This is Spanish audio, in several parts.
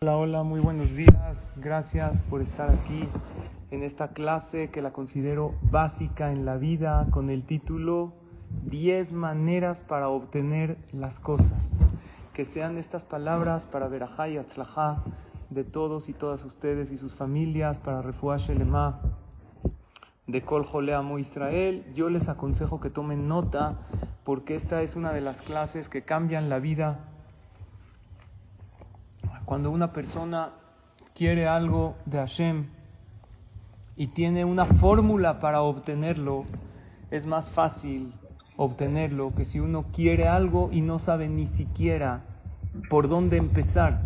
Hola, hola, muy buenos días. Gracias por estar aquí en esta clase que la considero básica en la vida con el título 10 maneras para obtener las cosas. Que sean estas palabras para Berajá y Atzlajá de todos y todas ustedes y sus familias, para Refuah Shelema de Kol Joleamo Israel. Yo les aconsejo que tomen nota porque esta es una de las clases que cambian la vida cuando una persona quiere algo de Hashem y tiene una fórmula para obtenerlo, es más fácil obtenerlo que si uno quiere algo y no sabe ni siquiera por dónde empezar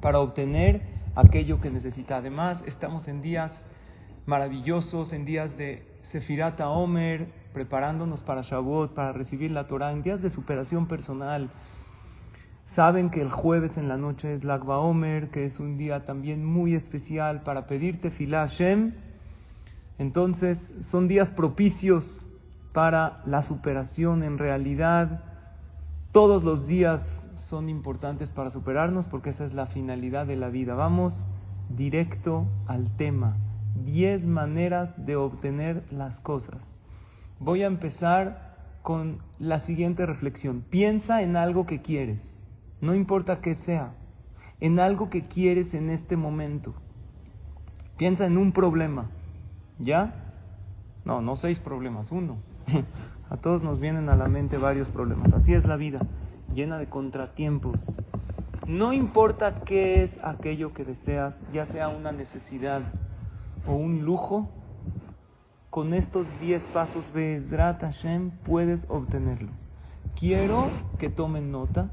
para obtener aquello que necesita. Además, estamos en días maravillosos, en días de Sefirata Omer, preparándonos para Shavuot, para recibir la Torah, en días de superación personal, Saben que el jueves en la noche es Lagba Omer, que es un día también muy especial para pedirte Filah Hashem. Entonces, son días propicios para la superación. En realidad, todos los días son importantes para superarnos porque esa es la finalidad de la vida. Vamos directo al tema. Diez maneras de obtener las cosas. Voy a empezar con la siguiente reflexión. Piensa en algo que quieres no importa qué sea, en algo que quieres en este momento. Piensa en un problema, ¿ya? No, no seis problemas, uno. a todos nos vienen a la mente varios problemas. Así es la vida, llena de contratiempos. No importa qué es aquello que deseas, ya sea una necesidad o un lujo, con estos diez pasos Bezrat Hashem puedes obtenerlo. Quiero que tomen nota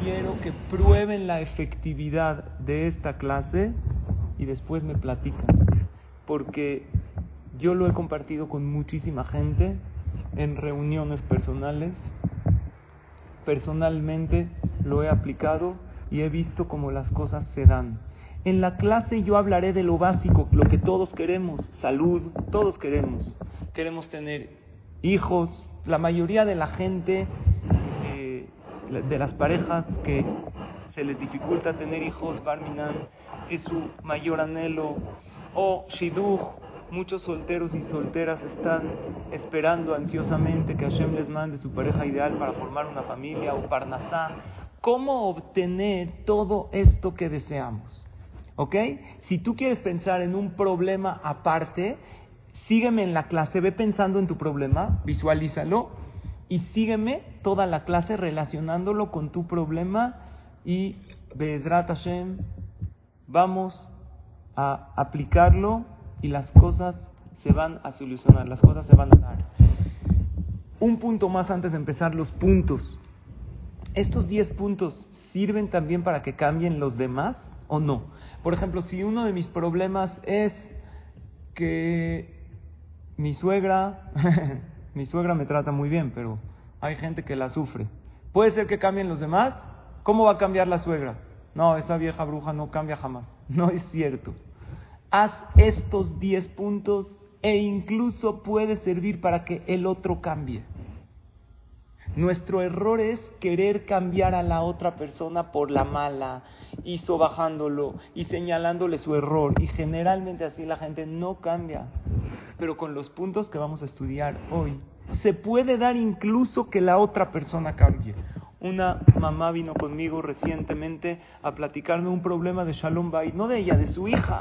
quiero que prueben la efectividad de esta clase y después me platican. Porque yo lo he compartido con muchísima gente en reuniones personales. Personalmente lo he aplicado y he visto cómo las cosas se dan. En la clase yo hablaré de lo básico, lo que todos queremos, salud, todos queremos. Queremos tener hijos. La mayoría de la gente de las parejas que se les dificulta tener hijos, Barminan es su mayor anhelo, o Shidduch, muchos solteros y solteras están esperando ansiosamente que Hashem les mande su pareja ideal para formar una familia, o Parnasá. ¿Cómo obtener todo esto que deseamos? ¿Ok? Si tú quieres pensar en un problema aparte, sígueme en la clase, ve pensando en tu problema, visualízalo y sígueme toda la clase relacionándolo con tu problema y Bezrat Hashem vamos a aplicarlo y las cosas se van a solucionar, las cosas se van a dar. Un punto más antes de empezar, los puntos. ¿Estos 10 puntos sirven también para que cambien los demás o no? Por ejemplo, si uno de mis problemas es que mi suegra mi suegra me trata muy bien, pero hay gente que la sufre. ¿Puede ser que cambien los demás? ¿Cómo va a cambiar la suegra? No, esa vieja bruja no cambia jamás. No es cierto. Haz estos 10 puntos e incluso puede servir para que el otro cambie. Nuestro error es querer cambiar a la otra persona por la mala y sobajándolo y señalándole su error. Y generalmente así la gente no cambia pero con los puntos que vamos a estudiar hoy, se puede dar incluso que la otra persona cambie. Una mamá vino conmigo recientemente a platicarme un problema de Shalom Bay, no de ella, de su hija.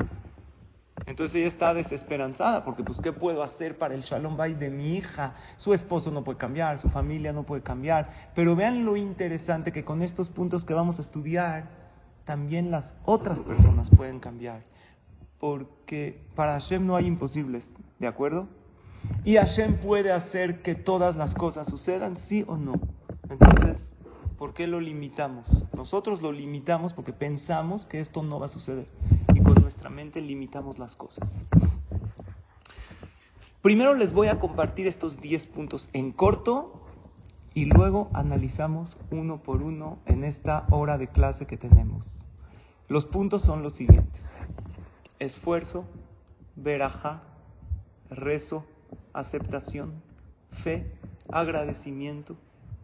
Entonces ella está desesperanzada porque pues ¿qué puedo hacer para el Shalom Bay de mi hija? Su esposo no puede cambiar, su familia no puede cambiar, pero vean lo interesante que con estos puntos que vamos a estudiar también las otras personas pueden cambiar, porque para Hashem no hay imposibles. ¿De acuerdo? Y Hashem puede hacer que todas las cosas sucedan, sí o no. Entonces, ¿Por qué lo limitamos? Nosotros lo limitamos porque pensamos que esto no va a suceder y con nuestra mente limitamos las cosas. Primero les voy a compartir estos 10 puntos en corto y luego analizamos uno por uno en esta hora de clase que tenemos. Los puntos son los siguientes. Esfuerzo, veraja, rezo, aceptación, fe, agradecimiento,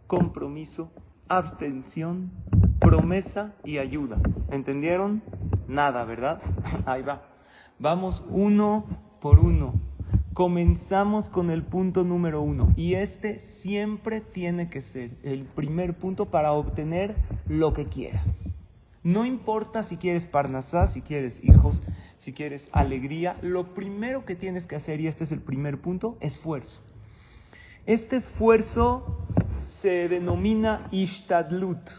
compromiso, abstención, promesa y ayuda. ¿Entendieron? Nada, ¿verdad? Ahí va. Vamos uno por uno. Comenzamos con el punto número uno y este siempre tiene que ser el primer punto para obtener lo que quieras. No importa si quieres parnasá, si quieres hijos, si quieres alegría, lo primero que tienes que hacer, y este es el primer punto, esfuerzo. Este esfuerzo se denomina ishtadlut.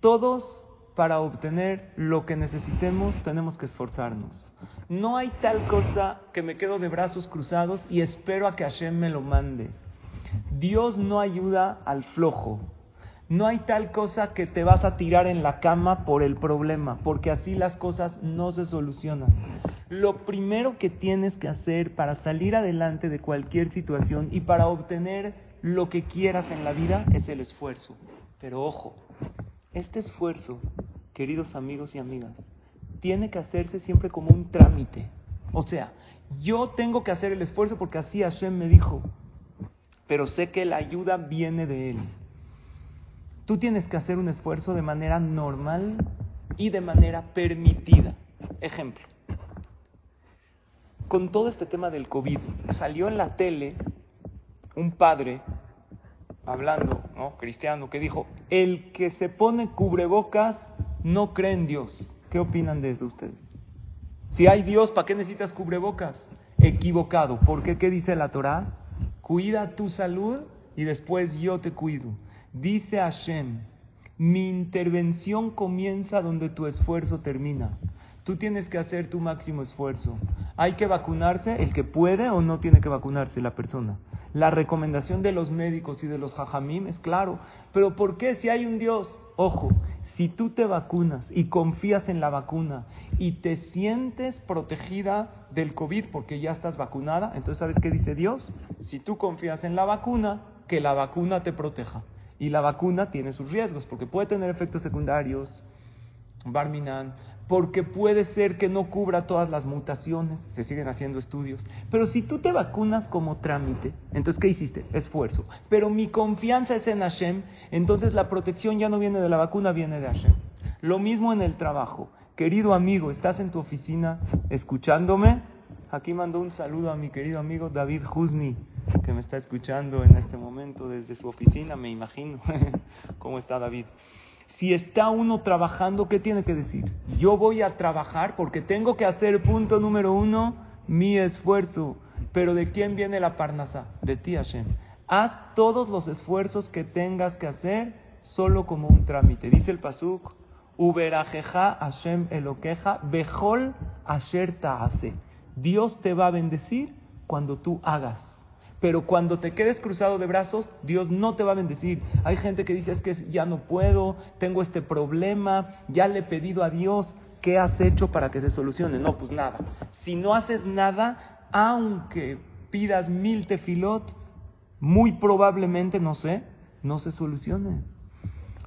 Todos para obtener lo que necesitemos tenemos que esforzarnos. No hay tal cosa que me quedo de brazos cruzados y espero a que Hashem me lo mande. Dios no ayuda al flojo. No hay tal cosa que te vas a tirar en la cama por el problema, porque así las cosas no se solucionan. Lo primero que tienes que hacer para salir adelante de cualquier situación y para obtener lo que quieras en la vida es el esfuerzo. Pero ojo, este esfuerzo, queridos amigos y amigas, tiene que hacerse siempre como un trámite. O sea, yo tengo que hacer el esfuerzo porque así Hashem me dijo, pero sé que la ayuda viene de Él. Tú tienes que hacer un esfuerzo de manera normal y de manera permitida. Ejemplo, con todo este tema del COVID, salió en la tele un padre hablando, ¿no? Cristiano, que dijo, el que se pone cubrebocas no cree en Dios. ¿Qué opinan de eso ustedes? Si hay Dios, ¿para qué necesitas cubrebocas? Equivocado. ¿Por qué? ¿Qué dice la Torah? Cuida tu salud y después yo te cuido. Dice Hashem, mi intervención comienza donde tu esfuerzo termina. Tú tienes que hacer tu máximo esfuerzo. Hay que vacunarse el que puede o no tiene que vacunarse la persona. La recomendación de los médicos y de los hajamim es claro. Pero ¿por qué si hay un Dios? Ojo, si tú te vacunas y confías en la vacuna y te sientes protegida del COVID porque ya estás vacunada, entonces ¿sabes qué dice Dios? Si tú confías en la vacuna, que la vacuna te proteja. Y la vacuna tiene sus riesgos porque puede tener efectos secundarios, Barminan, porque puede ser que no cubra todas las mutaciones, se siguen haciendo estudios. Pero si tú te vacunas como trámite, entonces ¿qué hiciste? Esfuerzo. Pero mi confianza es en Hashem, entonces la protección ya no viene de la vacuna, viene de Hashem. Lo mismo en el trabajo. Querido amigo, ¿estás en tu oficina escuchándome? Aquí mando un saludo a mi querido amigo David Husni, que me está escuchando en este momento desde su oficina, me imagino. ¿Cómo está David? Si está uno trabajando, ¿qué tiene que decir? Yo voy a trabajar porque tengo que hacer, punto número uno, mi esfuerzo. Pero ¿de quién viene la parnasa? De ti, Hashem. Haz todos los esfuerzos que tengas que hacer solo como un trámite. Dice el Pasuk, Uberajeja Hashem Eloqueja, Bejol Asher Taase. Dios te va a bendecir cuando tú hagas. Pero cuando te quedes cruzado de brazos, Dios no te va a bendecir. Hay gente que dice, es que ya no puedo, tengo este problema, ya le he pedido a Dios, ¿qué has hecho para que se solucione? No, pues nada. Si no haces nada, aunque pidas mil tefilot, muy probablemente, no sé, no se solucione.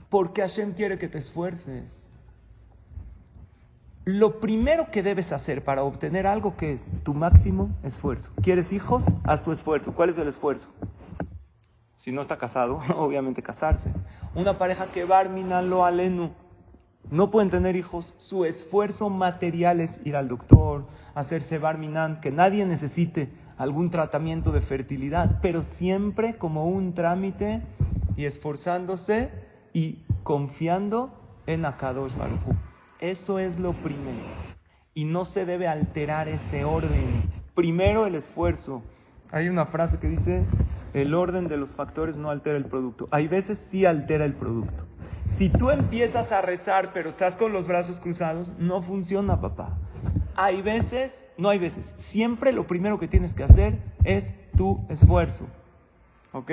Porque Hashem quiere que te esfuerces. Lo primero que debes hacer para obtener algo que es tu máximo esfuerzo. ¿Quieres hijos? Haz tu esfuerzo. ¿Cuál es el esfuerzo? Si no está casado, obviamente casarse. Una pareja que barmina lo alenu. No pueden tener hijos. Su esfuerzo material es ir al doctor, hacerse barminan, que nadie necesite algún tratamiento de fertilidad, pero siempre como un trámite y esforzándose y confiando en Akadosh eso es lo primero. Y no se debe alterar ese orden. Primero el esfuerzo. Hay una frase que dice, el orden de los factores no altera el producto. Hay veces sí altera el producto. Si tú empiezas a rezar pero estás con los brazos cruzados, no funciona, papá. Hay veces, no hay veces, siempre lo primero que tienes que hacer es tu esfuerzo. ¿Ok?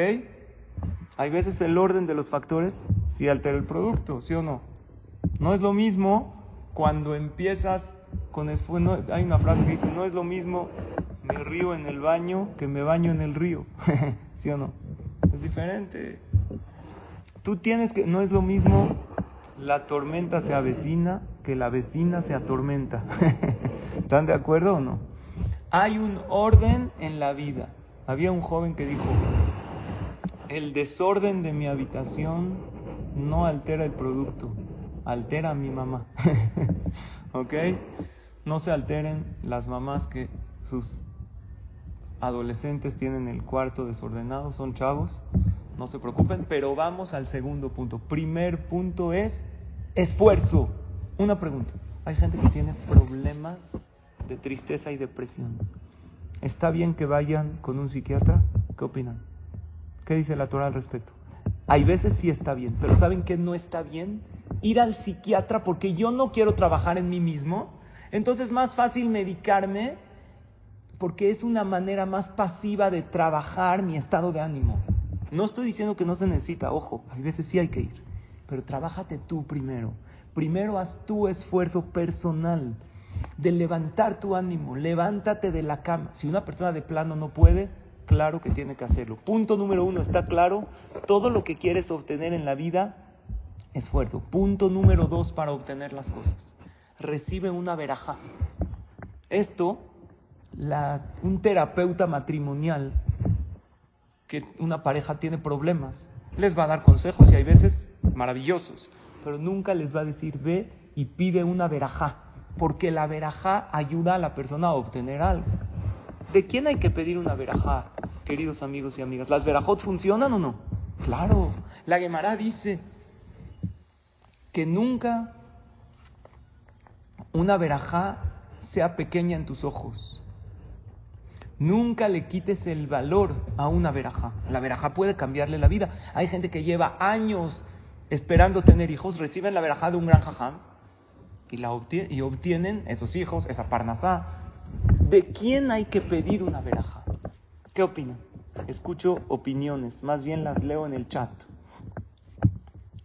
Hay veces el orden de los factores sí altera el producto, ¿sí o no? No es lo mismo cuando empiezas con esfuerzo. hay una frase que dice, no es lo mismo me río en el baño que me baño en el río, ¿sí o no? Es diferente. Tú tienes que, no es lo mismo la tormenta se avecina que la vecina se atormenta. ¿Están de acuerdo o no? Hay un orden en la vida. Había un joven que dijo, el desorden de mi habitación no altera el producto, altera a mi mamá. ¿Ok? No se alteren las mamás que sus adolescentes tienen el cuarto desordenado, son chavos, no se preocupen, pero vamos al segundo punto. Primer punto es esfuerzo. Una pregunta, hay gente que tiene problemas de tristeza y depresión. ¿Está bien que vayan con un psiquiatra? ¿Qué opinan? ¿Qué dice la Torah al respecto? Hay veces sí está bien, pero ¿saben qué no está bien? Ir al psiquiatra porque yo no quiero trabajar en mí mismo. Entonces es más fácil medicarme porque es una manera más pasiva de trabajar mi estado de ánimo. No estoy diciendo que no se necesita, ojo, hay veces sí hay que ir, pero trabájate tú primero. Primero haz tu esfuerzo personal de levantar tu ánimo, levántate de la cama. Si una persona de plano no puede, claro que tiene que hacerlo. Punto número uno, está claro, todo lo que quieres obtener en la vida, esfuerzo. Punto número dos para obtener las cosas, recibe una veraja. Esto, un terapeuta matrimonial, que una pareja tiene problemas, les va a dar consejos y hay veces maravillosos, pero nunca les va a decir ve y pide una verajá, porque la verajá ayuda a la persona a obtener algo. ¿De quién hay que pedir una verajá, queridos amigos y amigas? ¿Las verajot funcionan o no? Claro, la Gemara dice que nunca una verajá sea pequeña en tus ojos. Nunca le quites el valor a una verajá. La verajá puede cambiarle la vida. Hay gente que lleva años esperando tener hijos, reciben la verajá de un gran jajam y, la y obtienen esos hijos, esa parnasá, ¿De quién hay que pedir una veraja? ¿Qué opinan? Escucho opiniones, más bien las leo en el chat.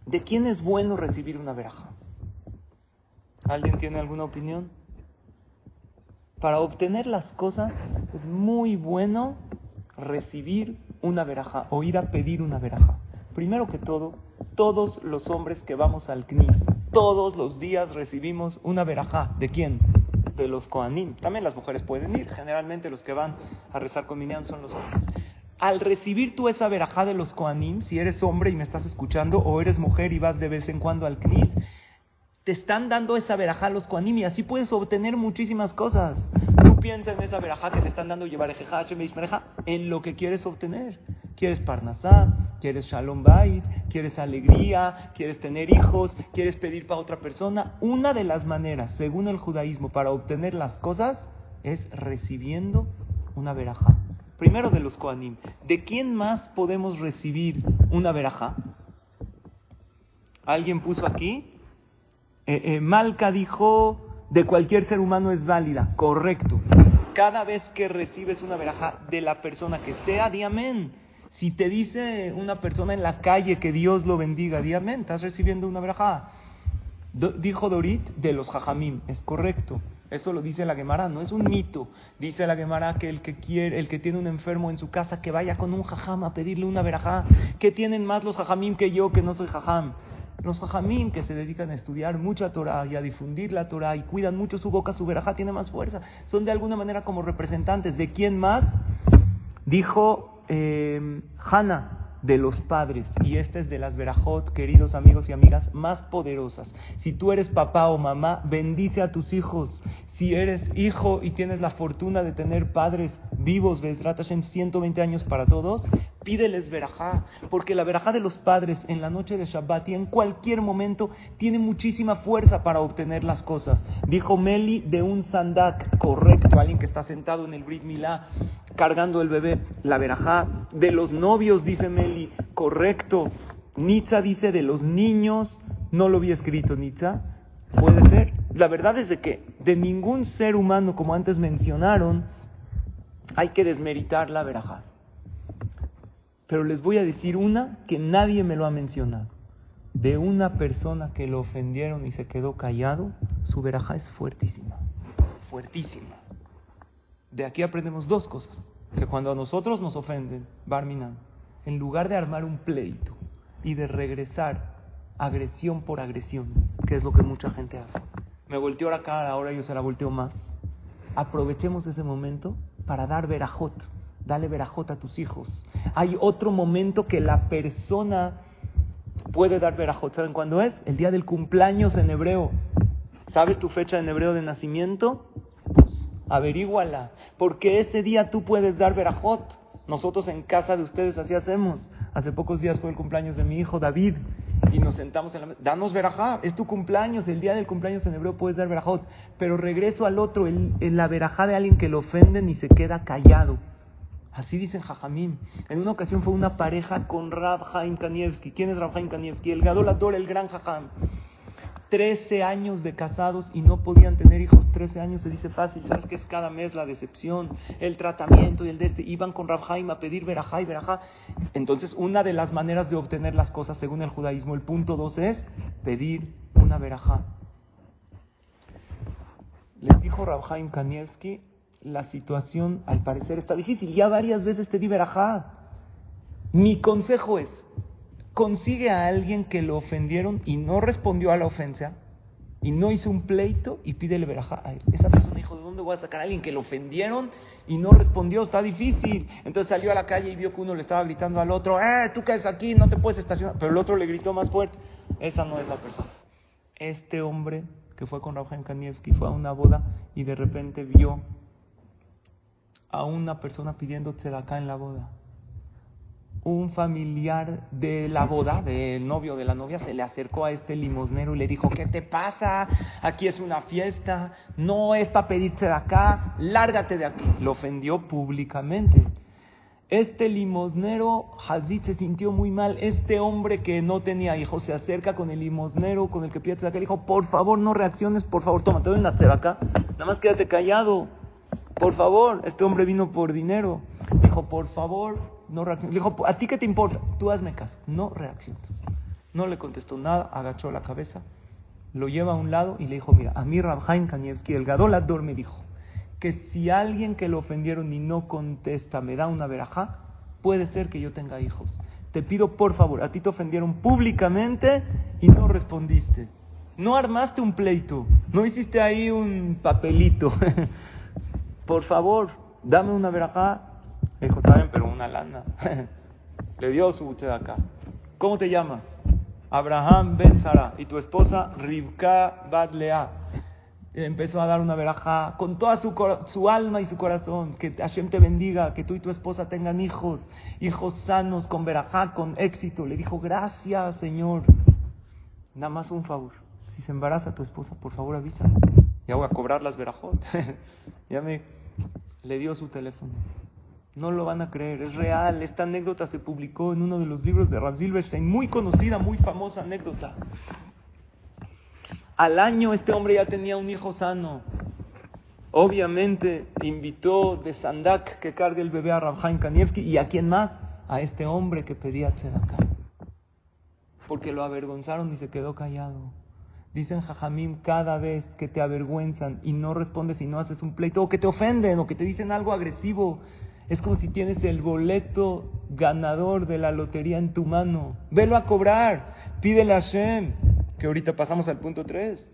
¿De quién es bueno recibir una veraja? ¿Alguien tiene alguna opinión? Para obtener las cosas es muy bueno recibir una veraja o ir a pedir una veraja. Primero que todo, todos los hombres que vamos al CNIS, todos los días recibimos una veraja. ¿De quién? De los Koanim. También las mujeres pueden ir. Generalmente los que van a rezar con Minyan son los hombres. Al recibir tú esa verajá de los Koanim, si eres hombre y me estás escuchando, o eres mujer y vas de vez en cuando al Knis, te están dando esa verajá a los Koanim y así puedes obtener muchísimas cosas. Tú piensa en esa verajá que te están dando llevar en lo que quieres obtener. ¿Quieres Parnasá? ¿Quieres Shalom Bait? ¿Quieres alegría? ¿Quieres tener hijos? ¿Quieres pedir para otra persona? Una de las maneras, según el judaísmo, para obtener las cosas es recibiendo una verajá. Primero de los Koanim. ¿De quién más podemos recibir una verajá? ¿Alguien puso aquí? Eh, eh, Malca dijo, de cualquier ser humano es válida. Correcto. Cada vez que recibes una verajá de la persona que sea, di amén. Si te dice una persona en la calle que Dios lo bendiga, di amén, estás recibiendo una verajá. Dijo Dorit de los jajamim, es correcto. Eso lo dice la Gemara, no es un mito. Dice la Gemara que el que quiere, el que tiene un enfermo en su casa, que vaya con un jajam a pedirle una verajá. ¿Qué tienen más los jajamim que yo, que no soy jajam? Los jajamim que se dedican a estudiar mucha Torah y a difundir la Torah y cuidan mucho su boca, su verajá tiene más fuerza. Son de alguna manera como representantes. ¿De quién más? Dijo eh, de los padres, y esta es de las verajot, queridos amigos y amigas, más poderosas. Si tú eres papá o mamá, bendice a tus hijos. Si eres hijo y tienes la fortuna de tener padres vivos, Bezrat Hashem, 120 años para todos, pídeles verajá, porque la verajá de los padres en la noche de Shabbat y en cualquier momento tiene muchísima fuerza para obtener las cosas. Dijo Meli de un sandak, correcto, alguien que está sentado en el Brit Milá cargando el bebé, la verajá de los novios, dice Meli, correcto. Nitza dice de los niños, no lo había escrito Nitza, puede ser. La verdad es de que de ningún ser humano, como antes mencionaron, hay que desmeritar la verajá. Pero les voy a decir una que nadie me lo ha mencionado. de una persona que lo ofendieron y se quedó callado, su verajá es fuertísima, fuertísima. De aquí aprendemos dos cosas, que cuando a nosotros nos ofenden, Barminan, en lugar de armar un pleito y de regresar agresión por agresión, que es lo que mucha gente hace, me volteó la cara, ahora yo se la volteo más. Aprovechemos ese momento para dar verajot, dale verajot a tus hijos. Hay otro momento que la persona puede dar verajot. ¿Saben cuándo es? El día del cumpleaños en hebreo. ¿Sabes tu fecha en hebreo de nacimiento? Pues averíguala. Porque ese día tú puedes dar verajot. Nosotros en casa de ustedes así hacemos. Hace pocos días fue el cumpleaños de mi hijo David y nos sentamos en la mesa. Danos verajá, es tu cumpleaños, el día del cumpleaños en hebreo puedes dar verajot. Pero regreso al otro, en la verajá de alguien que lo ofenden y se queda callado. Así dicen Jajamim. En una ocasión fue una pareja con Rab Haim Kanievski. ¿Quién es Rab Haim Kanievski? El Gadolador, el gran Jajam. Trece años de casados y no podían tener hijos. Trece años se dice fácil. ¿Sabes qué es cada mes la decepción, el tratamiento y el de este? Iban con Rab Haim a pedir verajá y verajá. Entonces, una de las maneras de obtener las cosas según el judaísmo, el punto dos es pedir una verajá. Les dijo Rab Haim Kanievski, la situación al parecer está difícil. Ya varias veces te di verajá. Mi consejo es, consigue a alguien que lo ofendieron y no respondió a la ofensa y no hizo un pleito y pídele verajá a él. Esa persona dijo, ¿de dónde voy a sacar a alguien que lo ofendieron y no respondió? Está difícil. Entonces salió a la calle y vio que uno le estaba gritando al otro, ¡eh, tú caes aquí, no te puedes estacionar! Pero el otro le gritó más fuerte. Esa no es la persona. Este hombre que fue con Rafael Kanievski fue a una boda y de repente vio a una persona pidiendo acá en la boda. Un familiar de la boda, del novio de la novia, se le acercó a este limosnero y le dijo, ¿qué te pasa? Aquí es una fiesta, no es para pedirte de acá, lárgate de aquí. Lo ofendió públicamente. Este limosnero, Hazid, se sintió muy mal. Este hombre que no tenía hijos se acerca con el limosnero, con el que pide acá, le dijo, por favor, no reacciones, por favor, toma, te doy una acá, nada más quédate callado. Por favor, este hombre vino por dinero. Dijo, por favor, no reacciones. Dijo, ¿a ti qué te importa? Tú hazme caso. No reacciones. No le contestó nada, agachó la cabeza, lo lleva a un lado y le dijo, mira, a mí Rabhaim Kanievski, el Gadolador, me dijo que si alguien que lo ofendieron y no contesta me da una verajá, puede ser que yo tenga hijos. Te pido por favor, a ti te ofendieron públicamente y no respondiste. No armaste un pleito, no hiciste ahí un papelito. por favor, dame una verajá. Le dijo, también, pero una lana. Le dio su usted acá. ¿Cómo te llamas? Abraham Ben Sara. Y tu esposa, Rivka Badlea. Empezó a dar una verajá con toda su, su, alma y su corazón. Que Hashem te bendiga, que tú y tu esposa tengan hijos, hijos sanos, con verajá, con éxito. Le dijo, gracias, Señor. Nada más un favor. Si se embaraza tu esposa, por favor avisa. Ya voy a cobrar las verajot. ya me le dio su teléfono. No lo van a creer, es real. Esta anécdota se publicó en uno de los libros de Rav Silverstein, muy conocida, muy famosa anécdota. Al año este hombre ya tenía un hijo sano. Obviamente invitó de Sandak que cargue el bebé a Rabhaim Kanievski y a quién más? A este hombre que pedía tzedakah. Porque lo avergonzaron y se quedó callado. Dicen Jajamim, cada vez que te avergüenzan y no respondes y no haces un pleito, o que te ofenden, o que te dicen algo agresivo, es como si tienes el boleto ganador de la lotería en tu mano. Velo a cobrar, pídele a Hashem, que ahorita pasamos al punto 3.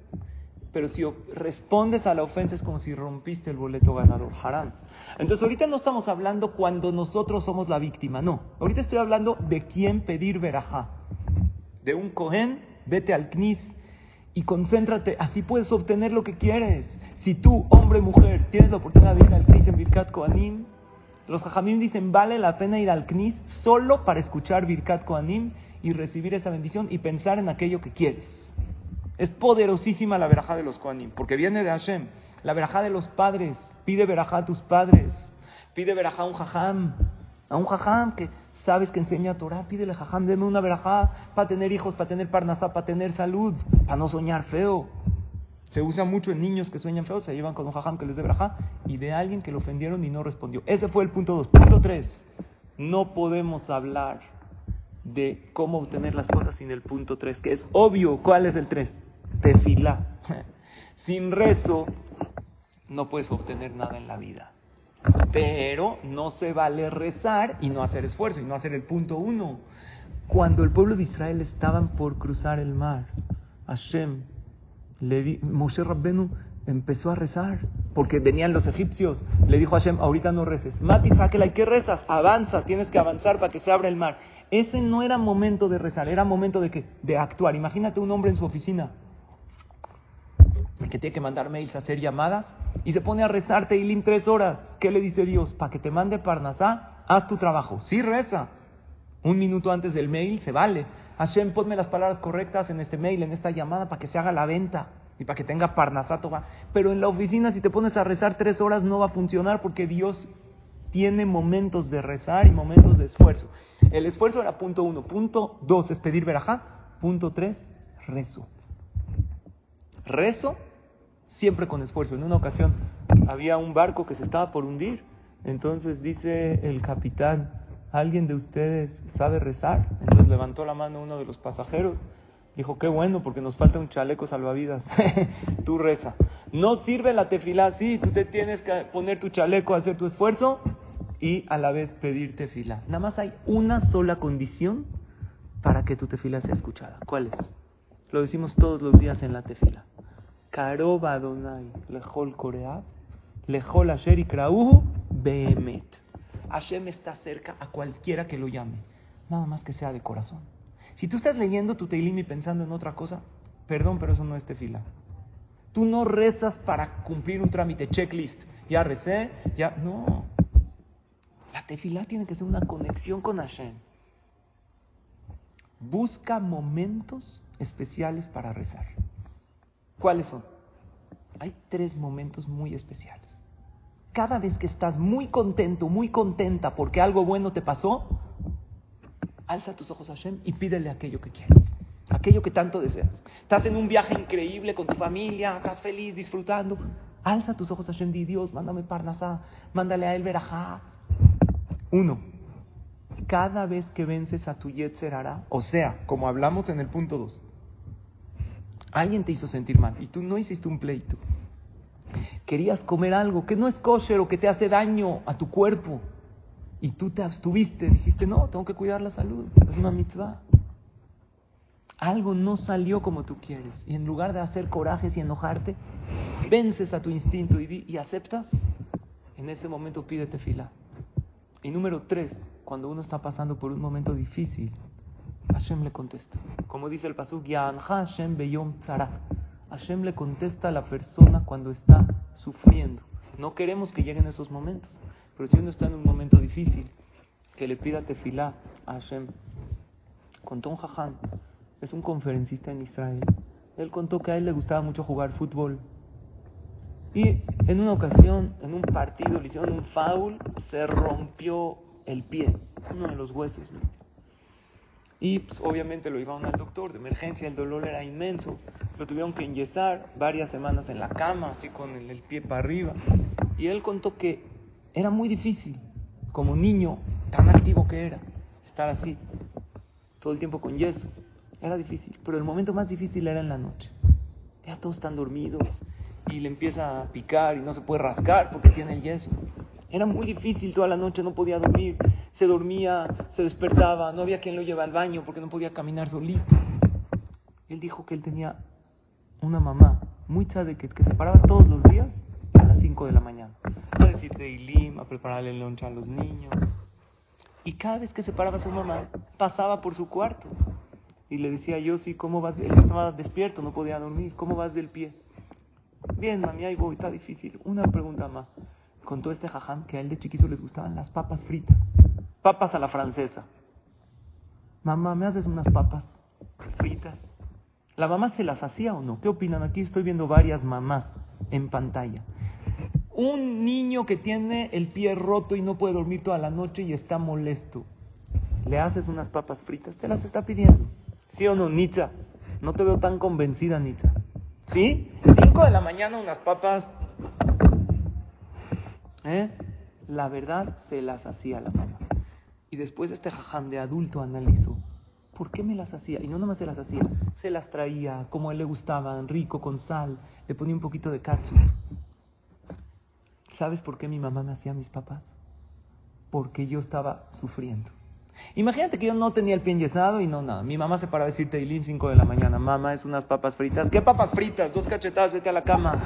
Pero si respondes a la ofensa es como si rompiste el boleto ganador, haram. Entonces ahorita no estamos hablando cuando nosotros somos la víctima, no. Ahorita estoy hablando de quién pedir verajá. De un cohen, vete al knis, y concéntrate, así puedes obtener lo que quieres. Si tú, hombre, mujer, tienes la oportunidad de ir al Knis en Birkat Koanim, los Jajamim dicen, vale la pena ir al Knis solo para escuchar Birkat Koanim y recibir esa bendición y pensar en aquello que quieres. Es poderosísima la verajá de los Koanim, porque viene de Hashem. La verajá de los padres, pide verajá a tus padres, pide verajá a un Jajam, a un Jajam que sabes que enseña Torah, pídele jajam, deme una verajá para tener hijos, para tener parnasá, para tener salud, para no soñar feo. Se usa mucho en niños que sueñan feo, se llevan con un jajam que les dé verajá y de alguien que lo ofendieron y no respondió. Ese fue el punto dos. Punto tres, no podemos hablar de cómo obtener las cosas sin el punto 3, que es obvio. ¿Cuál es el 3? Tefilá. Sin rezo no puedes obtener nada en la vida. Pero no se vale rezar y no hacer esfuerzo y no hacer el punto 1. Cuando el pueblo de Israel estaban por cruzar el mar, Hashem, le di, Moshe Rabbenu empezó a rezar porque venían los egipcios. Le dijo a Hashem, ahorita no reces. Mati ¿hay que rezas? Avanza, tienes que avanzar para que se abra el mar. Ese no era momento de rezar, era momento de, que, de actuar. Imagínate un hombre en su oficina que tiene que mandar mails, hacer llamadas y se pone a rezar Teilim tres horas. ¿Qué le dice Dios? Para que te mande Parnasá, haz tu trabajo. Sí reza. Un minuto antes del mail se vale. Hashem, ponme las palabras correctas en este mail, en esta llamada, para que se haga la venta y para que tenga Parnasá. Pero en la oficina, si te pones a rezar tres horas, no va a funcionar porque Dios tiene momentos de rezar y momentos de esfuerzo. El esfuerzo era punto uno. Punto dos es pedir verajá. Punto tres, rezo. Rezo siempre con esfuerzo. En una ocasión había un barco que se estaba por hundir. Entonces dice el capitán, ¿alguien de ustedes sabe rezar? Entonces levantó la mano uno de los pasajeros. Dijo, qué bueno, porque nos falta un chaleco salvavidas. tú reza. No sirve la tefilá, sí, tú te tienes que poner tu chaleco, hacer tu esfuerzo y a la vez pedir tefilá. Nada más hay una sola condición para que tu tefilá sea escuchada. ¿Cuál es? Lo decimos todos los días en la tefila. Karoba Adonai lejol Koreat, lejol Asher y Behemet. Hashem está cerca a cualquiera que lo llame, nada más que sea de corazón. Si tú estás leyendo tu Teilim y pensando en otra cosa, perdón, pero eso no es tefila. Tú no rezas para cumplir un trámite, checklist. Ya recé, ya. No. La tefila tiene que ser una conexión con Hashem. Busca momentos especiales para rezar. ¿Cuáles son? Hay tres momentos muy especiales. Cada vez que estás muy contento, muy contenta porque algo bueno te pasó, alza tus ojos a Hashem y pídele aquello que quieres, aquello que tanto deseas. Estás en un viaje increíble con tu familia, estás feliz, disfrutando. Alza tus ojos a Hashem, di Dios, mándame Parnasá, mándale a él Berajá. Uno, cada vez que vences a tu Yetzer o sea, como hablamos en el punto dos, Alguien te hizo sentir mal y tú no hiciste un pleito. Querías comer algo que no es kosher o que te hace daño a tu cuerpo. Y tú te abstuviste, dijiste, no, tengo que cuidar la salud, es una mitzvah. Algo no salió como tú quieres. Y en lugar de hacer corajes y enojarte, vences a tu instinto y, aceptas. En ese momento pídete fila. Y número tres, cuando uno está pasando por un momento difícil, Hashem le contesta. Como dice el pasuk, Hashem beyom Hashem le contesta a la persona cuando está sufriendo. No queremos que lleguen esos momentos, pero si uno está en un momento difícil, que le pida tefilá a Hashem. Contó un jajam, es un conferencista en Israel. Él contó que a él le gustaba mucho jugar fútbol. Y en una ocasión, en un partido, le hicieron un foul, se rompió el pie, uno de los huesos. Y pues, obviamente lo iban al doctor de emergencia, el dolor era inmenso. Lo tuvieron que enyesar varias semanas en la cama, así con el, pie para arriba. Y él contó que era muy difícil, como niño tan activo que era, estar así, todo el tiempo con yeso. Era difícil, pero el momento más difícil era en la noche. Ya todos están dormidos y le empieza a picar y no se puede rascar porque tiene el yeso. Era muy difícil toda la noche, no podía dormir se dormía, se despertaba, no había quien lo lleve al baño porque no podía caminar solito. Él dijo que él tenía una mamá muy de que se paraba todos los días a las 5 de la mañana a decir Ilim, a prepararle el lunch a los niños. Y cada vez que se paraba su mamá, pasaba por su cuarto y le decía yo, sí, ¿cómo vas? Él estaba despierto, no podía dormir, ¿cómo vas del pie? Bien, mami, ahí voy, está difícil. Una pregunta más. Contó este jajam que a él de chiquito les gustaban las papas fritas papas a la francesa. Mamá, ¿me haces unas papas fritas? ¿La mamá se las hacía o no? ¿Qué opinan? Aquí estoy viendo varias mamás en pantalla. Un niño que tiene el pie roto y no puede dormir toda la noche y está molesto. ¿Le haces unas papas fritas? Te las está pidiendo. ¿Sí o no, Nitza? No te veo tan convencida, Nitza. ¿Sí? Cinco de la mañana unas papas. ¿Eh? La verdad se las hacía la mamá. Y después este jajam de adulto analizó ¿Por qué me las hacía? Y no nomás se las hacía, se las traía como a él le gustaban, rico, con sal, le ponía un poquito de katsu. ¿Sabes por qué mi mamá me hacía a mis papás? Porque yo estaba sufriendo. Imagínate que yo no tenía el pie enyesado y no nada. Mi mamá se paraba a decirte Ilim 5 de la mañana. Mamá, es unas papas fritas. ¿Qué papas fritas? Dos cachetadas, vete a la cama.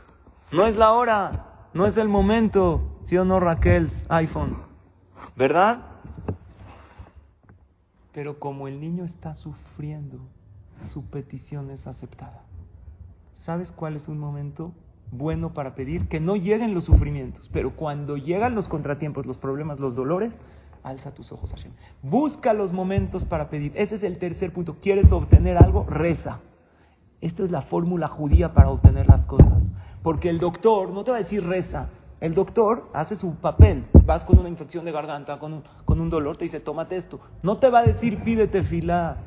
no es la hora, no es el momento. ¿Sí o no, Raquel? iPhone. ¿Verdad? Pero como el niño está sufriendo, su petición es aceptada. ¿Sabes cuál es un momento bueno para pedir? Que no lleguen los sufrimientos, pero cuando llegan los contratiempos, los problemas, los dolores, alza tus ojos a Hashem. Busca los momentos para pedir. Ese es el tercer punto. ¿Quieres obtener algo? Reza. Esta es la fórmula judía para obtener las cosas. Porque el doctor no te va a decir reza. El doctor hace su papel. Vas con una infección de garganta, con un, con un dolor, te dice, tómate esto. No te va a decir, pídete fila.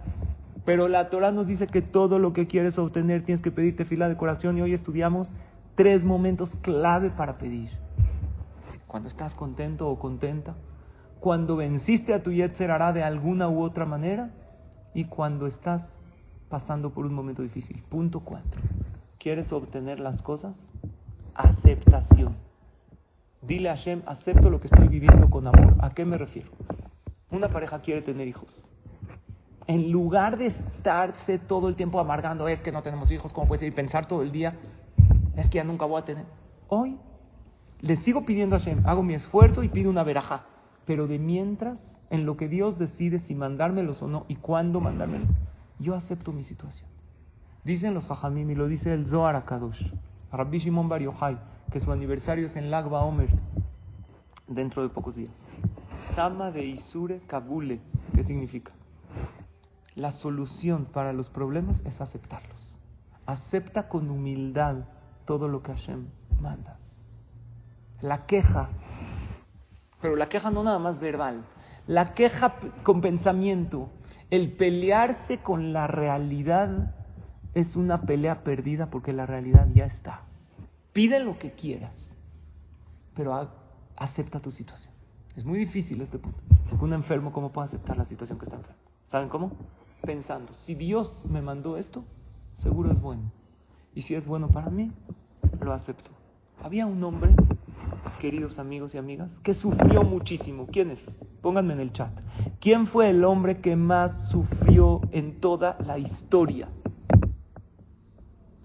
Pero la Torah nos dice que todo lo que quieres obtener tienes que pedirte fila de corazón. Y hoy estudiamos tres momentos clave para pedir. Cuando estás contento o contenta, cuando venciste a tu Yetzer hará de alguna u otra manera y cuando estás pasando por un momento difícil. Punto cuatro. ¿Quieres obtener las cosas? Aceptación. Dile a Hashem, acepto lo que estoy viviendo con amor. ¿A qué me refiero? Una pareja quiere tener hijos. En lugar de estarse todo el tiempo amargando, es que no tenemos hijos, ¿cómo puede ser? Y pensar todo el día, es que ya nunca voy a tener. Hoy le sigo pidiendo a Hashem, hago mi esfuerzo y pido una veraja pero de mientras, en lo que Dios decide si mandármelos o no y cuándo mandármelos, yo acepto mi situación. Dicen los Fajamim y lo dice el Zohar Akadosh, Rabbi Shimon Bar Yochai, que su aniversario es en Lagba Omer, dentro de pocos días. Sama de Isure Kabule, ¿qué significa? La solución para los problemas es aceptarlos. Acepta con humildad todo lo que Hashem manda. La queja pero la queja no nada más verbal, la queja con pensamiento, el pelearse con la realidad es una pelea perdida porque la realidad ya está. Pide lo que quieras, pero acepta tu situación. Es muy difícil este punto. Un enfermo, ¿cómo puede aceptar la situación que está enfermo? ¿Saben cómo? Pensando, si Dios me mandó esto, seguro es bueno. Y si es bueno para mí, lo acepto. Había un hombre queridos amigos y amigas, que sufrió muchísimo. ¿Quién es? Pónganme en el chat. ¿Quién fue el hombre que más sufrió en toda la historia?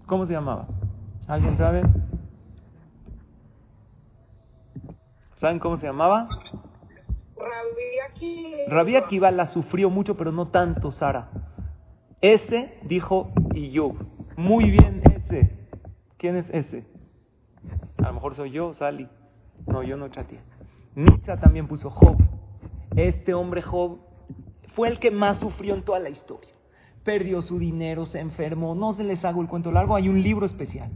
¿Cómo se llamaba? ¿Alguien sabe? ¿Saben cómo se llamaba? Rabbi Akiva la sufrió mucho, pero no tanto, Sara. Ese dijo y yo. Muy bien, ese. ¿Quién es ese? A lo mejor soy yo, Sally. No, yo no chateé. Nitza también puso Job. Este hombre Job fue el que más sufrió en toda la historia. Perdió su dinero, se enfermó, no se les hago el cuento largo, hay un libro especial.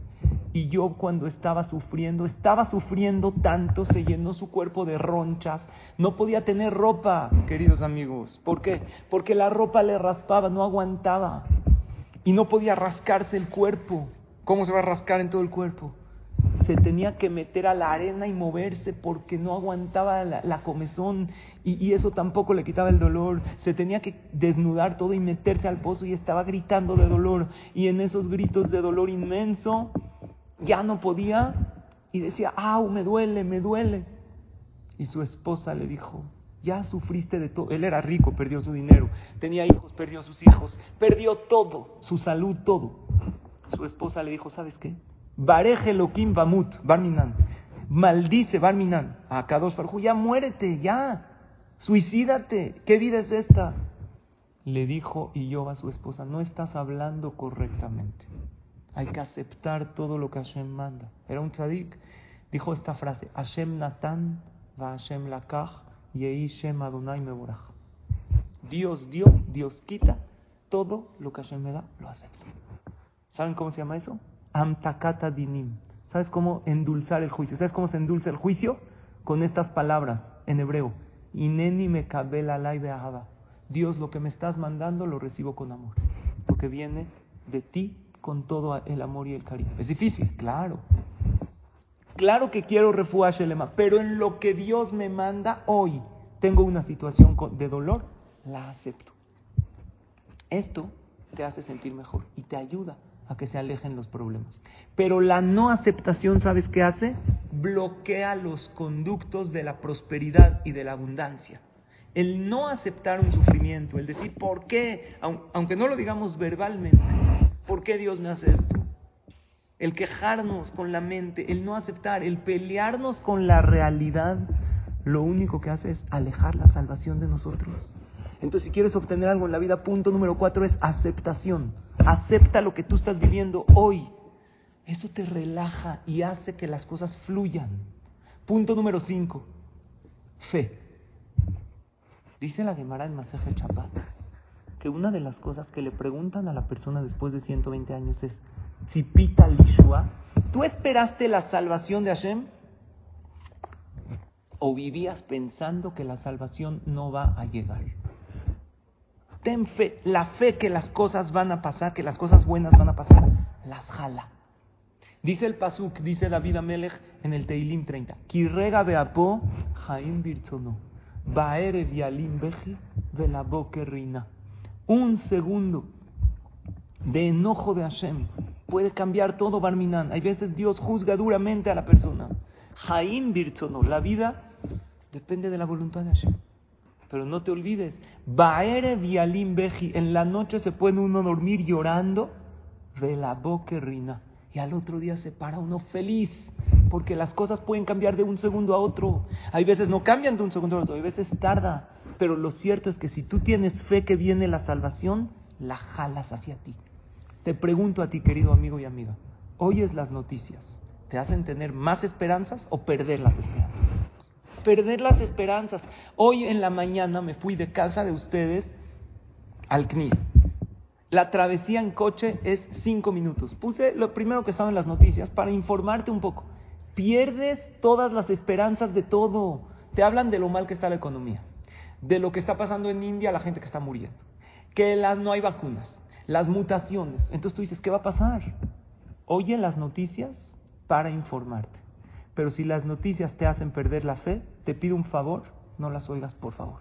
Y Job cuando estaba sufriendo, estaba sufriendo tanto, se llenó su cuerpo de ronchas, no podía tener ropa, queridos amigos. ¿Por qué? Porque la ropa le raspaba, no aguantaba. Y no podía rascarse el cuerpo. ¿Cómo se va a rascar en todo el cuerpo? se tenía que meter a la arena y moverse porque no aguantaba la, comezón y, y, eso tampoco le quitaba el dolor. Se tenía que desnudar todo y meterse al pozo y estaba gritando de dolor. Y en esos gritos de dolor inmenso ya no podía y decía, ¡au! Me duele, me duele. Y su esposa le dijo, ya sufriste de todo. Él era rico, perdió su dinero, tenía hijos, perdió sus hijos, perdió todo, su salud, todo. Su esposa le dijo, ¿sabes qué? Barej Elohim Bamut, Barminan. Maldice Barminan a Kadosh Barjú, ya muérete, ya. Suicídate. ¿Qué vida es esta? Le dijo y yo a su esposa, no estás hablando correctamente. Hay que aceptar todo lo que Hashem manda. Era un tzadik. Dijo esta frase, Hashem Natan, va Hashem Lakach, Yehi Shem Adonai Meborach. Dios dio, Dios quita, todo lo que Hashem me da, lo acepto. ¿Saben cómo se llama eso? Amtakata dinim. ¿Sabes cómo endulzar el juicio? ¿Sabes cómo se endulza el juicio? Con estas palabras en hebreo. Ineni me Dios, lo que me estás mandando lo recibo con amor. Porque viene de ti con todo el amor y el cariño. Es difícil, claro. Claro que quiero refugiar Shelema, pero en lo que Dios me manda hoy, tengo una situación de dolor, la acepto. Esto te hace sentir mejor y te ayuda a que se alejen los problemas. Pero la no aceptación, ¿sabes qué hace? Bloquea los conductos de la prosperidad y de la abundancia. El no aceptar un sufrimiento, el decir, ¿por qué? Aunque no lo digamos verbalmente, ¿por qué Dios me hace esto? El quejarnos con la mente, el no aceptar, el pelearnos con la realidad, lo único que hace es alejar la salvación de nosotros. Entonces, si quieres obtener algo en la vida, punto número cuatro es aceptación. Acepta lo que tú estás viviendo hoy. Eso te relaja y hace que las cosas fluyan. Punto número cinco, fe. Dice la Gemara en Maseje Chapat que una de las cosas que le preguntan a la persona después de 120 años es, Pita Lishua, ¿tú esperaste la salvación de Hashem? ¿O vivías pensando que la salvación no va a llegar? Ten fe, la fe que las cosas van a pasar, que las cosas buenas van a pasar, las jala. Dice el Pasuk, dice David Amelech en el Teilim 30, Kirrega beapo, Jaim birzono, baere vialim beji, reina. Un segundo de enojo de Hashem puede cambiar todo Barminan. Hay veces Dios juzga duramente a la persona. Jaim birzono, la vida depende de la voluntad de Hashem. Pero no te olvides, Baere Vialim Beji, en la noche se puede uno dormir llorando, de la boca rina. Y al otro día se para uno feliz, porque las cosas pueden cambiar de un segundo a otro. Hay veces no cambian de un segundo a otro, hay veces tarda. Pero lo cierto es que si tú tienes fe que viene la salvación, la jalas hacia ti. Te pregunto a ti, querido amigo y amiga, ¿oyes las noticias? ¿Te hacen tener más esperanzas o perder las esperanzas? perder las esperanzas. Hoy en la mañana me fui de casa de ustedes al CNIS. La travesía en coche es cinco minutos. Puse lo primero que estaba en las noticias para informarte un poco. Pierdes todas las esperanzas de todo. Te hablan de lo mal que está la economía, de lo que está pasando en India, la gente que está muriendo, que las, no hay vacunas, las mutaciones. Entonces tú dices, ¿qué va a pasar? Oye las noticias para informarte. Pero si las noticias te hacen perder la fe, te pido un favor, no las oigas, por favor.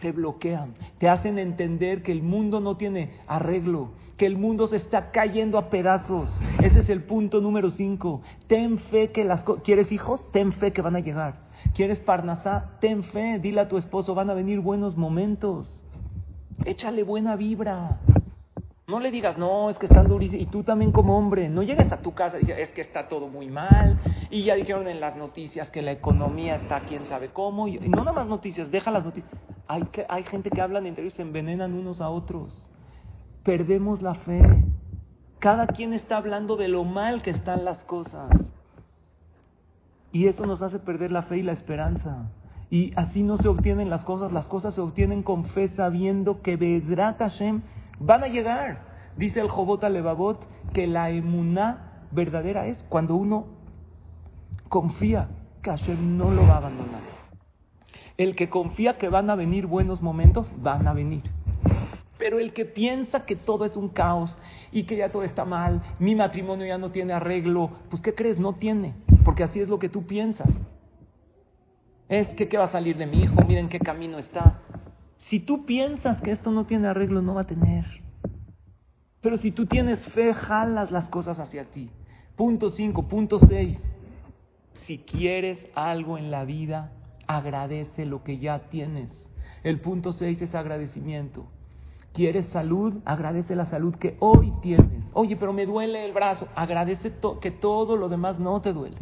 Te bloquean, te hacen entender que el mundo no tiene arreglo, que el mundo se está cayendo a pedazos. Ese es el punto número cinco. Ten fe que las ¿Quieres hijos? Ten fe que van a llegar. ¿Quieres parnasá? Ten fe, dile a tu esposo, van a venir buenos momentos. Échale buena vibra. No le digas, no, es que están durísimos. Y tú también como hombre, no llegues a tu casa y dices, es que está todo muy mal. Y ya dijeron en las noticias que la economía está quién sabe cómo. Y, no nada más noticias, deja las noticias. Hay, que, hay gente que hablan entre ellos, se envenenan unos a otros. Perdemos la fe. Cada quien está hablando de lo mal que están las cosas. Y eso nos hace perder la fe y la esperanza. Y así no se obtienen las cosas. Las cosas se obtienen con fe sabiendo que Bedrat Hashem Van a llegar. Dice el Jobot Levavot que la emuná verdadera es cuando uno confía que Hashem no lo va a abandonar. El que confía que van a venir buenos momentos, van a venir. Pero el que piensa que todo es un caos y que ya todo está mal, mi matrimonio ya no tiene arreglo, pues ¿qué crees? No tiene, porque así es lo que tú piensas. Es que ¿qué va a salir de mi hijo? Miren qué camino está. Si tú piensas que esto no tiene arreglo, no va a tener. Pero si tú tienes fe, jalas las cosas hacia ti. Punto 5, punto 6. Si quieres algo en la vida, agradece lo que ya tienes. El punto 6 es agradecimiento. ¿Quieres salud? Agradece la salud que hoy tienes. Oye, pero me duele el brazo. Agradece que todo lo demás no te duele.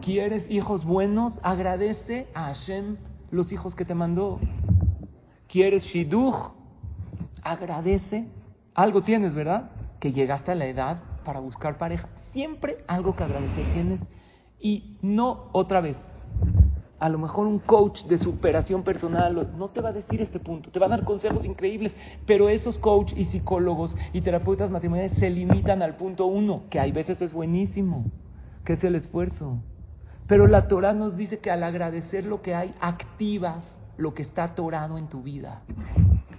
¿Quieres hijos buenos? Agradece a Hashem los hijos que te mandó. ¿Quieres shidduch? Agradece. Algo tienes, ¿verdad? Que llegaste a la edad para buscar pareja. Siempre algo que agradecer tienes. Y no otra vez. A lo mejor un coach de superación personal no te va a decir este punto, te va a dar consejos increíbles, pero esos coach y psicólogos y terapeutas matrimoniales se limitan al punto uno, que hay veces es buenísimo, que es el esfuerzo. Pero la Torah nos dice que al agradecer lo que hay, activas lo que está atorado en tu vida.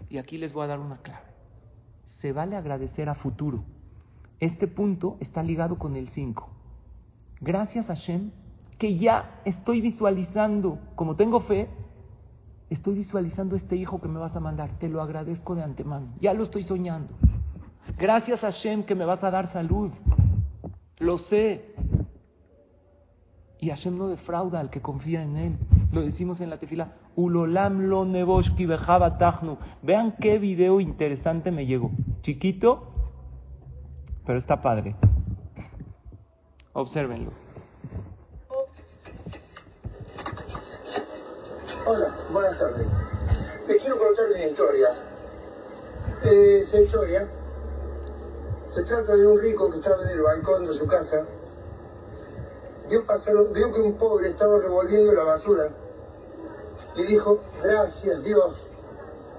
Y aquí les voy a dar una clave. Se vale agradecer a futuro. Este punto está ligado con el 5. Gracias a Shem, que ya estoy visualizando, como tengo fe, estoy visualizando este hijo que me vas a mandar, te lo agradezco de antemano, ya lo estoy soñando. Gracias a Hashem que me vas a dar salud, lo sé. Y Hashem no defrauda al que confía en él. Lo decimos en la tefila, Ulolam lo nevoshki Vean qué video interesante me llegó. Chiquito, pero está padre. Obsérvenlo. Hola, buenas tardes. Te quiero contar una historia. Eh, esa historia se trata de un rico que estaba en el balcón de su casa. Vio, pasar, vio que un pobre estaba revolviendo la basura y dijo, gracias Dios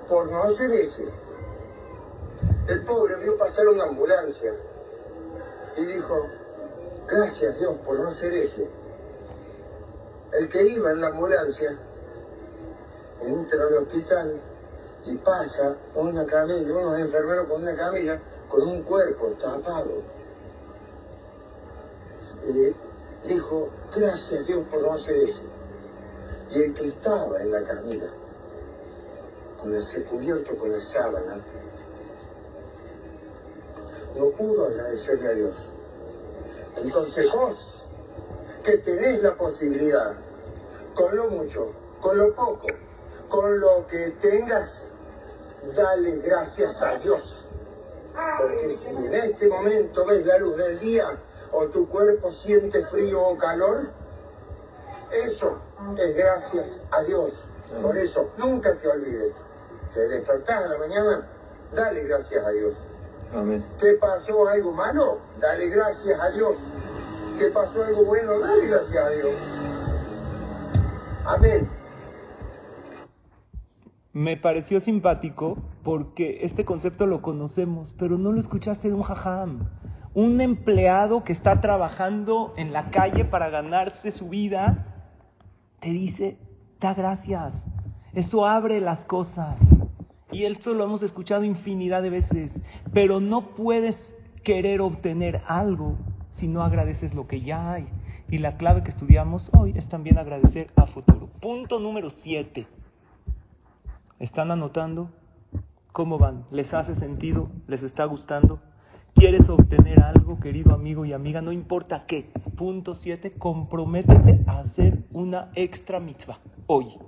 por no hacer ese. El pobre vio pasar una ambulancia y dijo, gracias Dios por no hacer ese. El que iba en la ambulancia entra al hospital y pasa una camilla, unos enfermeros con una camilla, con un cuerpo tapado. Y dijo, gracias Dios por no hacer eso. Y el que estaba en la camilla, con el cubierto con la sábana, no pudo agradecerle a Dios. Entonces vos, que tenés la posibilidad, con lo mucho, con lo poco, con lo que tengas, dale gracias a Dios. Porque si en este momento ves la luz del día o tu cuerpo siente frío o calor, eso es gracias a Dios. Por eso, nunca te olvides. Te despertás a la mañana, dale gracias a Dios. Amén. ¿Qué pasó algo malo? Dale gracias a Dios. ¿Qué pasó algo bueno? Dale gracias a Dios. Amén me pareció simpático porque este concepto lo conocemos, pero no lo escuchaste de un jajam. Un empleado que está trabajando en la calle para ganarse su vida, te dice, da gracias. Eso abre las cosas. Y esto lo hemos escuchado infinidad de veces, pero no puedes querer obtener algo si no agradeces lo que ya hay. Y la clave que estudiamos hoy es también agradecer a futuro. Punto número 7 ¿Están anotando? ¿Cómo van? ¿Les hace sentido? ¿Les está gustando? ¿Quieres obtener algo, querido amigo y amiga? No importa qué. Punto 7. Comprométete a hacer una extra mitzvah hoy.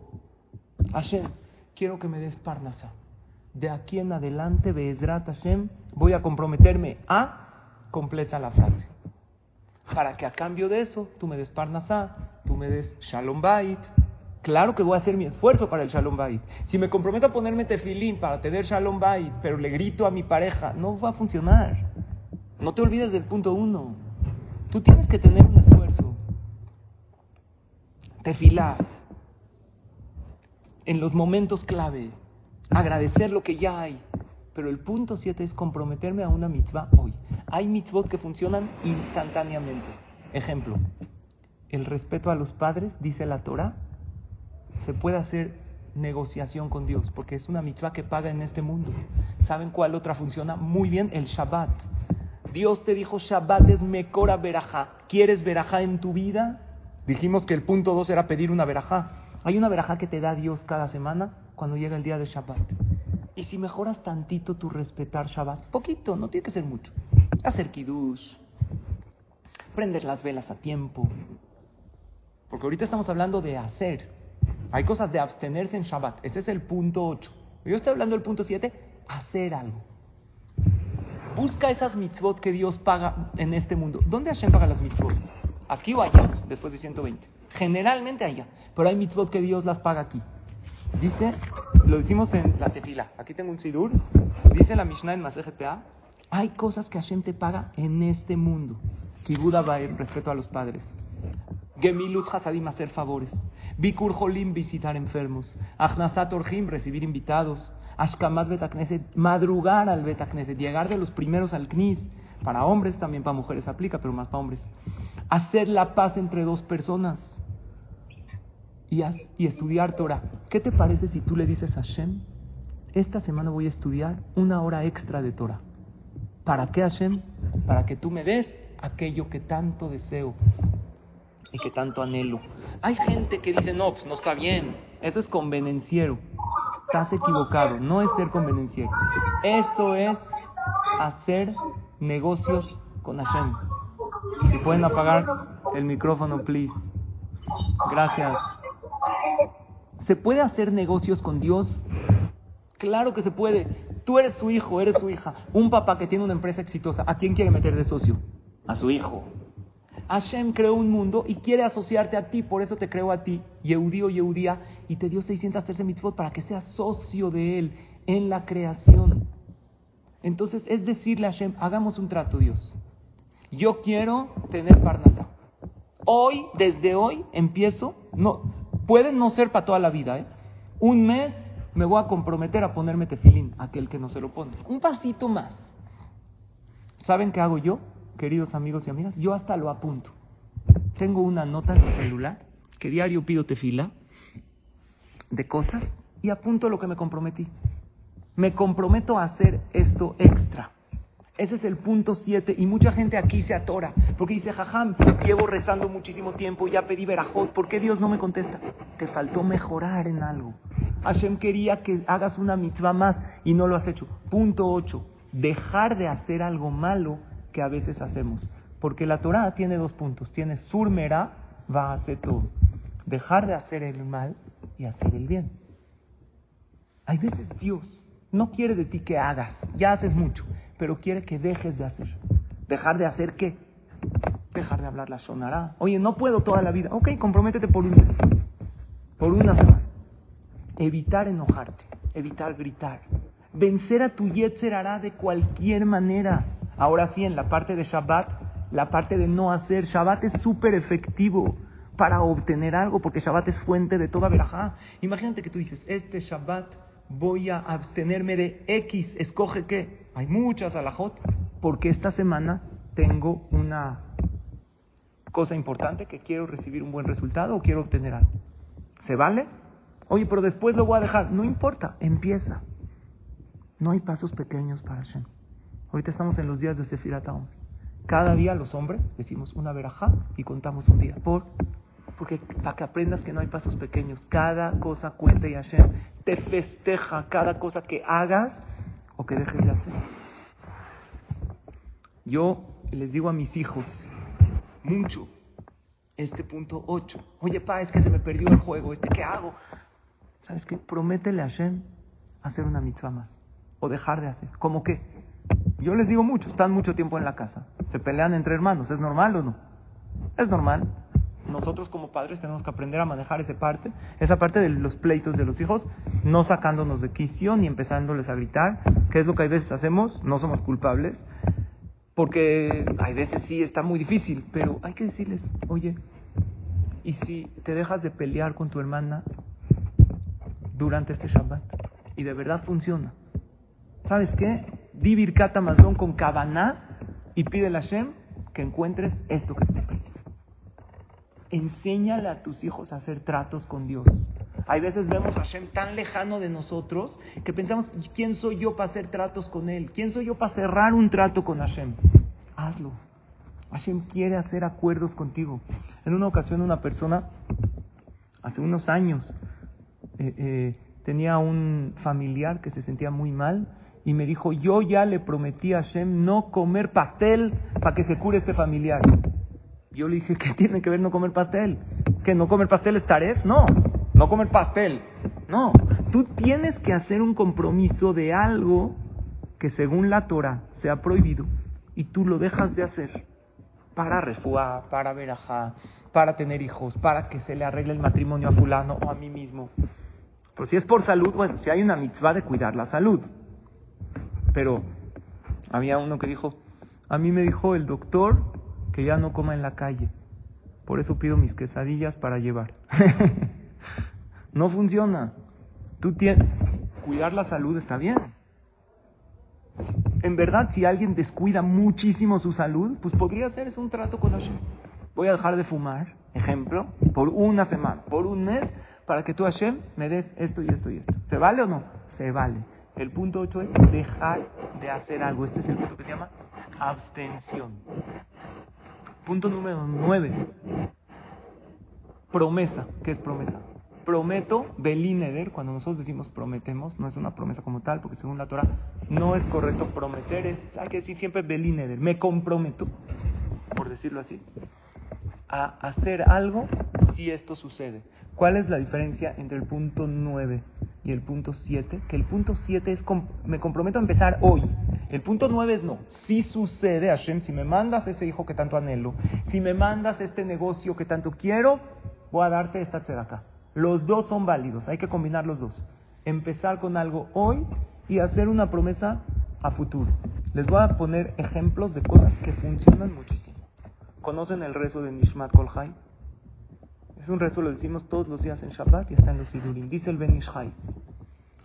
Hashem, quiero que me des parnasa. De aquí en adelante, Be'ezrat Hashem, voy a comprometerme a. Completa la frase. Para que a cambio de eso, tú me des parnasa, tú me des shalom bait, Claro que voy a hacer mi esfuerzo para el Shalom Bait. Si me comprometo a ponerme tefilín para tener Shalom Bait, pero le grito a mi pareja, no va a funcionar. No te olvides del punto uno. Tú tienes que tener un esfuerzo. Tefilá. En los momentos clave. Agradecer lo que ya hay. Pero el punto siete es comprometerme a una mitzvah hoy. Hay mitzvot que funcionan instantáneamente. Ejemplo, el respeto a los padres, dice la Torah, se puede hacer negociación con Dios, porque es una mitzvah que paga en este mundo. ¿Saben cuál otra funciona? Muy bien, el Shabbat. Dios te dijo, Shabbat es Mekora Berajá. ¿Quieres Berajá en tu vida? Dijimos que el punto dos era pedir una Berajá. Hay una Berajá que te da Dios cada semana cuando llega el día de Shabbat. Y si mejoras tantito tu respetar Shabbat, poquito, no tiene que ser mucho. Hacer kiddush, prender las velas a tiempo. Porque ahorita estamos hablando de hacer, hay cosas de abstenerse en Shabbat. Ese es el punto 8. Yo estoy hablando del punto 7, hacer algo. Busca esas mitzvot que Dios paga en este mundo. ¿Dónde Hashem paga las mitzvot? ¿Aquí o allá? Después de 120. Generalmente allá. Pero hay mitzvot que Dios las paga aquí. Dice, lo decimos en la tefila. Aquí tengo un sidur. Dice la Mishnah en Masejetea. Hay cosas que Hashem te paga en este mundo. Kibuda Baer, respeto a los padres. Gemilut Hasadim, hacer favores. Bikur Jolim, visitar enfermos. Achnasat Orjim, recibir invitados. Ashkamat Betakneset, madrugar al Betakneset, llegar de los primeros al Knis. Para hombres, también para mujeres aplica, pero más para hombres. Hacer la paz entre dos personas. Y, y estudiar Torah. ¿Qué te parece si tú le dices a Hashem, esta semana voy a estudiar una hora extra de Torah? ¿Para qué Hashem? Para que tú me des aquello que tanto deseo y que tanto anhelo. Hay gente que dice, no, pues no está bien. Eso es convenenciero. Estás equivocado. No es ser convenenciero. Eso es hacer negocios con Hashem. Si pueden apagar el micrófono, please. Gracias. ¿Se puede hacer negocios con Dios? Claro que se puede. Tú eres su hijo, eres su hija. Un papá que tiene una empresa exitosa, ¿a quién quiere meter de socio? A su hijo. Hashem creó un mundo y quiere asociarte a ti, por eso te creó a ti, Yehudí o Yehudía, y te dio 613 mitzvot para que seas socio de él en la creación. Entonces es decirle a Hashem, hagamos un trato, Dios. Yo quiero tener Parnasá. Hoy, desde hoy, empiezo, no, puede no ser para toda la vida, ¿eh? Un mes me voy a comprometer a ponerme tefilín, aquel que no se lo pone. Un pasito más. ¿Saben qué hago yo, queridos amigos y amigas? Yo hasta lo apunto. Tengo una nota en mi celular que diario pido tefila de cosas y apunto lo que me comprometí. Me comprometo a hacer esto extra. Ese es el punto 7 y mucha gente aquí se atora porque dice, jajam, llevo rezando muchísimo tiempo, ya pedí verajot, ¿por qué Dios no me contesta? Te faltó mejorar en algo. Hashem quería que hagas una mitzvah más y no lo has hecho. Punto 8. Dejar de hacer algo malo que a veces hacemos. Porque la Torah tiene dos puntos. Tiene surmera, va a hacer todo. Dejar de hacer el mal y hacer el bien. Hay veces Dios no quiere de ti que hagas, ya haces mucho, pero quiere que dejes de hacer. ¿Dejar de hacer qué? Dejar de hablar la sonará. Oye, no puedo toda la vida. Ok, comprométete por un mes, por una semana. Evitar enojarte, evitar gritar, vencer a tu yetzer hará de cualquier manera. Ahora sí, en la parte de Shabbat, la parte de no hacer, Shabbat es súper efectivo para obtener algo, porque Shabbat es fuente de toda verajá. Imagínate que tú dices, este Shabbat voy a abstenerme de X, escoge qué. Hay muchas alajot, porque esta semana tengo una cosa importante que quiero recibir un buen resultado o quiero obtener algo. ¿Se vale? Oye, pero después lo voy a dejar. No importa, empieza. No hay pasos pequeños para Hashem. Ahorita estamos en los días de Sefirat Cada día los hombres decimos una verajá y contamos un día. ¿Por? Porque para que aprendas que no hay pasos pequeños. Cada cosa cuenta y Hashem te festeja cada cosa que hagas o que dejes de hacer. Yo les digo a mis hijos mucho este punto 8. Oye, pa, es que se me perdió el juego. ¿Este qué hago? ¿Sabes qué? Prométele a Hashem hacer una mitzvah más. O dejar de hacer. ¿Cómo qué? Yo les digo mucho, están mucho tiempo en la casa. Se pelean entre hermanos. ¿Es normal o no? Es normal. Nosotros como padres tenemos que aprender a manejar esa parte, esa parte de los pleitos de los hijos, no sacándonos de quicio ni empezándoles a gritar, que es lo que a veces hacemos, no somos culpables, porque hay veces sí está muy difícil, pero hay que decirles, oye, ¿y si te dejas de pelear con tu hermana durante este Shabbat? Y de verdad funciona. ¿Sabes qué? Di Birkat Amazon con Kavaná y pide a Hashem que encuentres esto que te perdiendo. Enséñale a tus hijos a hacer tratos con Dios. Hay veces vemos a Hashem tan lejano de nosotros que pensamos, ¿quién soy yo para hacer tratos con Él? ¿Quién soy yo para cerrar un trato con Hashem? Hazlo. Hashem quiere hacer acuerdos contigo. En una ocasión una persona, hace unos años, eh, eh, tenía un familiar que se sentía muy mal y me dijo, yo ya le prometí a Hashem no comer pastel para que se cure este familiar. Yo le dije, ¿qué tiene que ver no comer pastel? ¿Que no comer pastel es? No, no comer pastel. No, tú tienes que hacer un compromiso de algo que según la Torah se ha prohibido y tú lo dejas de hacer para refuá, para verajá, para tener hijos, para que se le arregle el matrimonio a fulano o a mí mismo. Pero si es por salud, bueno, si hay una mitzvah de cuidar la salud. Pero había uno que dijo, a mí me dijo el doctor que ya no coma en la calle. Por eso pido mis quesadillas para llevar. no funciona. Tú tienes, cuidar la salud está bien. En verdad, si alguien descuida muchísimo su salud, pues podría hacer un trato con Hashem. Voy a dejar de fumar, ejemplo, por una semana, por un mes, para que tú, Hashem, me des esto y esto y esto. ¿Se vale o no? Se vale. El punto 8 es dejar de hacer algo. Este es el punto que se llama abstención. Punto número 9. Promesa. ¿Qué es promesa? Prometo, Belineder, cuando nosotros decimos prometemos, no es una promesa como tal, porque según la Torah no es correcto prometer, es, hay que decir siempre Belineder, me comprometo, por decirlo así, a hacer algo si esto sucede. ¿Cuál es la diferencia entre el punto 9 y el punto 7? Que el punto 7 es me comprometo a empezar hoy. El punto 9 es no. Si sucede, Hashem, si me mandas ese hijo que tanto anhelo, si me mandas este negocio que tanto quiero, voy a darte esta acá. Los dos son válidos, hay que combinar los dos. Empezar con algo hoy y hacer una promesa a futuro. Les voy a poner ejemplos de cosas que funcionan muchísimo. ¿Conocen el rezo de Nishmat Kolhai? Es un rezo, lo decimos todos los días en Shabbat y está en los Sidurim. Dice el Ben Ishai,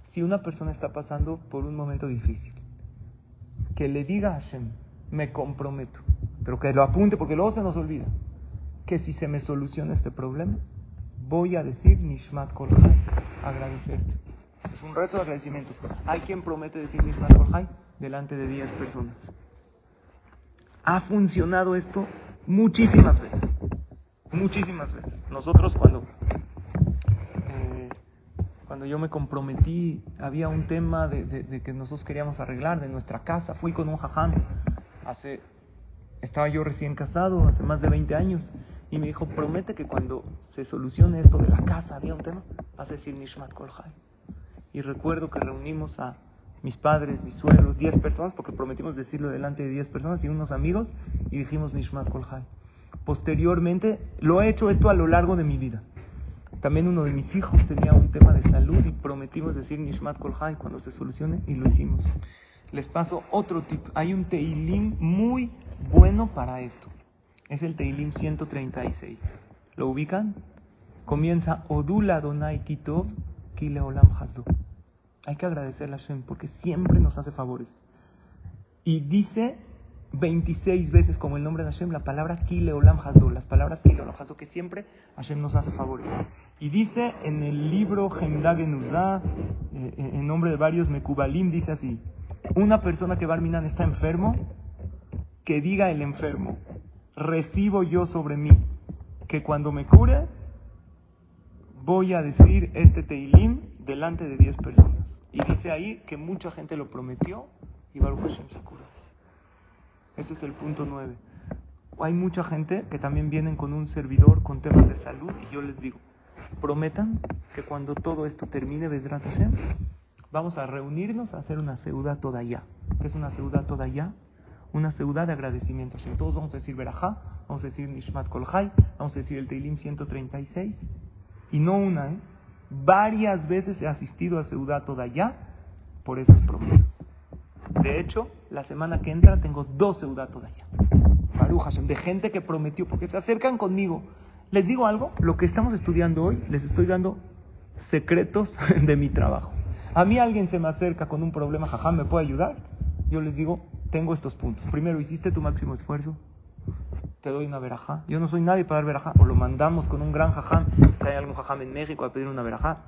si una persona está pasando por un momento difícil, que le diga a Hashem, me comprometo, pero que lo apunte porque luego se nos olvida, que si se me soluciona este problema, voy a decir Nishmat Kolhai, agradecerte. Es un rezo de agradecimiento. Hay quien promete decir Nishmat Kolhai delante de 10 personas. Ha funcionado esto muchísimas veces. Muchísimas veces. Nosotros cuando, eh, cuando yo me comprometí, había un tema de, que nosotros queríamos arreglar de nuestra casa. Fui con un jajam. Hace, estaba yo recién casado, hace más de 20 años. Y me dijo, promete que cuando se solucione esto de la casa, había un tema, vas a decir Nishmat Kolhai. Y recuerdo que reunimos a mis padres, mis suegros, 10 personas, porque prometimos decirlo delante de 10 personas y unos amigos, y dijimos Nishmat Kolhai posteriormente, lo he hecho esto a lo largo de mi vida. También uno de mis hijos tenía un tema de salud y prometimos decir Nishmat Kolhai cuando se solucione y lo hicimos. Les paso otro tip. Hay un Teilim muy bueno para esto. Es el Teilim 136. ¿Lo ubican? Comienza Odula Donai Kitov Kile Olam Hay que agradecerle a Hashem porque siempre nos hace favores. Y dice 26 veces como el nombre de Hashem la palabra Kileolam Hazdo, las palabras Kileolam Hazdo, que siempre Hashem nos hace favores. Y dice en el libro Hemdagen eh, eh, en nombre de varios Mekubalim, dice así: Una persona que Barminan está enfermo, que diga el enfermo: Recibo yo sobre mí que cuando me cure, voy a decir este Teilim delante de 10 personas. Y dice ahí que mucha gente lo prometió y Baruch Hashem se curó. Eso es el punto 9. Hay mucha gente que también vienen con un servidor con temas de salud y yo les digo, prometan que cuando todo esto termine, vamos a reunirnos a hacer una ciudad toda ya. ¿Qué es una ciudad toda ya? Una ciudad de agradecimiento. Todos vamos a decir Berajá, vamos a decir Nishmat Kolhai, vamos a decir el Teilim 136. Y no una, ¿eh? Varias veces he asistido a ciudad toda ya por esas promesas. De hecho, la semana que entra tengo dos seudatos de allá. de gente que prometió, porque se acercan conmigo. Les digo algo, lo que estamos estudiando hoy, les estoy dando secretos de mi trabajo. A mí alguien se me acerca con un problema, jajam, ¿me puede ayudar? Yo les digo, tengo estos puntos. Primero, hiciste tu máximo esfuerzo, te doy una verajá. Yo no soy nadie para dar verajá. O lo mandamos con un gran jajam, si hay algún jajam en México a pedir una verajá.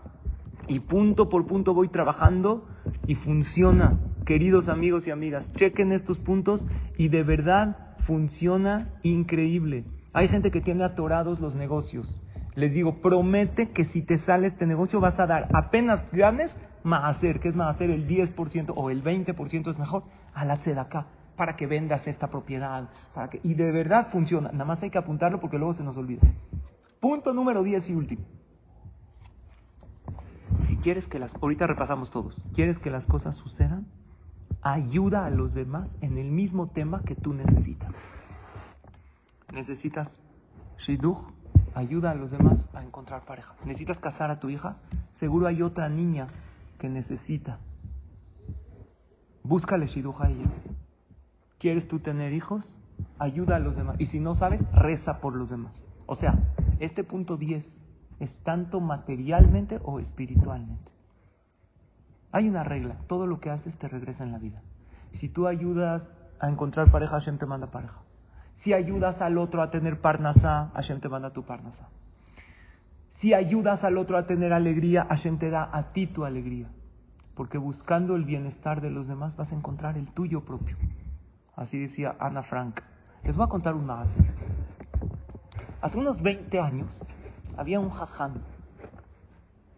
Y punto por punto voy trabajando y funciona queridos amigos y amigas, chequen estos puntos y de verdad funciona increíble. Hay gente que tiene atorados los negocios. Les digo, promete que si te sale este negocio vas a dar apenas ganes hacer, que es hacer el 10% o el 20% es mejor, a la acá para que vendas esta propiedad. Para que, y de verdad funciona. Nada más hay que apuntarlo porque luego se nos olvida. Punto número 10 y último. Quieres que las... Ahorita repasamos todos. ¿Quieres que las cosas sucedan? ayuda a los demás en el mismo tema que tú necesitas. Necesitas shidduch, ayuda a los demás a encontrar pareja. Necesitas casar a tu hija, seguro hay otra niña que necesita. Búscale shidduch a ella. ¿Quieres tú tener hijos? Ayuda a los demás. Y si no sabes, reza por los demás. O sea, este punto 10 es tanto materialmente o espiritualmente. Hay una regla, todo lo que haces te regresa en la vida. Si tú ayudas a encontrar pareja, Hashem te manda pareja. Si ayudas al otro a tener parnasá, Hashem te manda tu parnasá. Si ayudas al otro a tener alegría, Hashem te da a ti tu alegría. Porque buscando el bienestar de los demás vas a encontrar el tuyo propio. Así decía Ana Frank. Les voy a contar un más. Hace unos 20 años, Había un jajam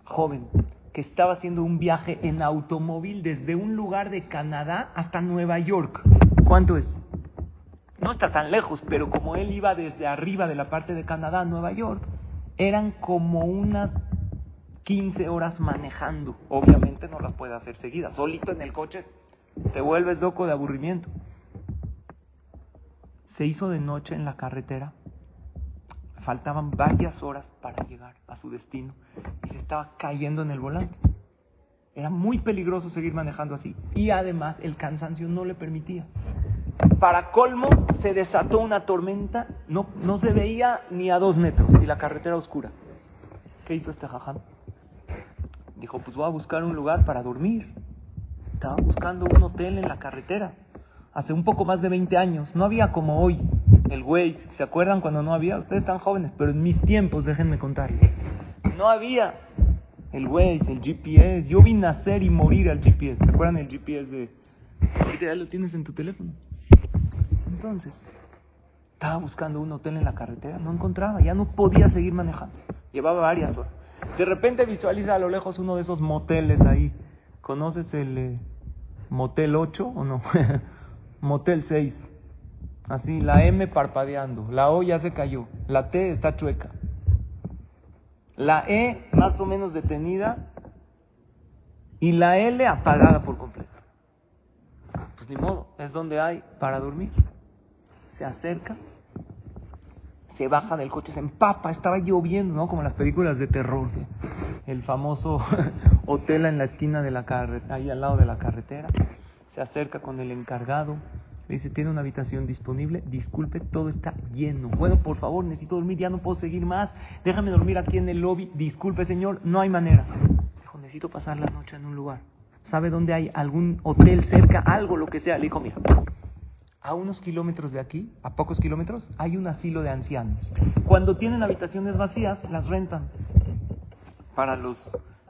joven que estaba haciendo un viaje en automóvil desde un lugar de Canadá hasta Nueva York. ¿Cuánto es? No está tan lejos, pero como él iba desde arriba de la parte de Canadá a Nueva York, eran como unas 15 horas manejando. Obviamente no las puede hacer seguidas. Solito en el coche te vuelves loco de aburrimiento. Se hizo de noche en la carretera. Faltaban varias horas para llegar a su destino y se estaba cayendo en el volante. Era muy peligroso seguir manejando así y además el cansancio no le permitía. Para colmo se desató una tormenta, no, no se veía ni a dos metros y la carretera oscura. ¿Qué hizo este jajam? Dijo, pues voy a buscar un lugar para dormir. Estaba buscando un hotel en la carretera. Hace un poco más de 20 años. No había como hoy el Waze. ¿Se acuerdan cuando no había? Ustedes están jóvenes, pero en mis tiempos, déjenme contarles. No había el Waze, el GPS. Yo vi nacer y morir al GPS. ¿Se acuerdan el GPS de... Ahorita ya lo tienes en tu teléfono. Entonces, estaba buscando un hotel en la carretera. No encontraba. Ya no podía seguir manejando. Llevaba varias horas. De repente visualiza a lo lejos uno de esos moteles ahí. ¿Conoces el eh, motel 8 o no? motel 6. Así, la M parpadeando. La O ya se cayó. La T está chueca. La E más o menos detenida. Y la L apagada por completo. Pues ni modo, es donde hay para dormir. Se acerca se baja del coche, se empapa, estaba lloviendo, ¿no? Como las películas de terror. El famoso hotel en la esquina de la carretera, ahí al lado de la carretera. Se acerca con el encargado, dice, ¿tiene una habitación disponible? Disculpe, todo está lleno. Bueno, por favor, necesito dormir, ya no puedo seguir más. Déjame dormir aquí en el lobby. Disculpe, señor, no hay manera. Dijo, necesito pasar la noche en un lugar. ¿Sabe dónde hay algún hotel cerca? Algo, lo que sea. Le dijo, mira, a unos kilómetros de aquí, a pocos kilómetros, hay un asilo de ancianos. Cuando tienen habitaciones vacías, las rentan para los,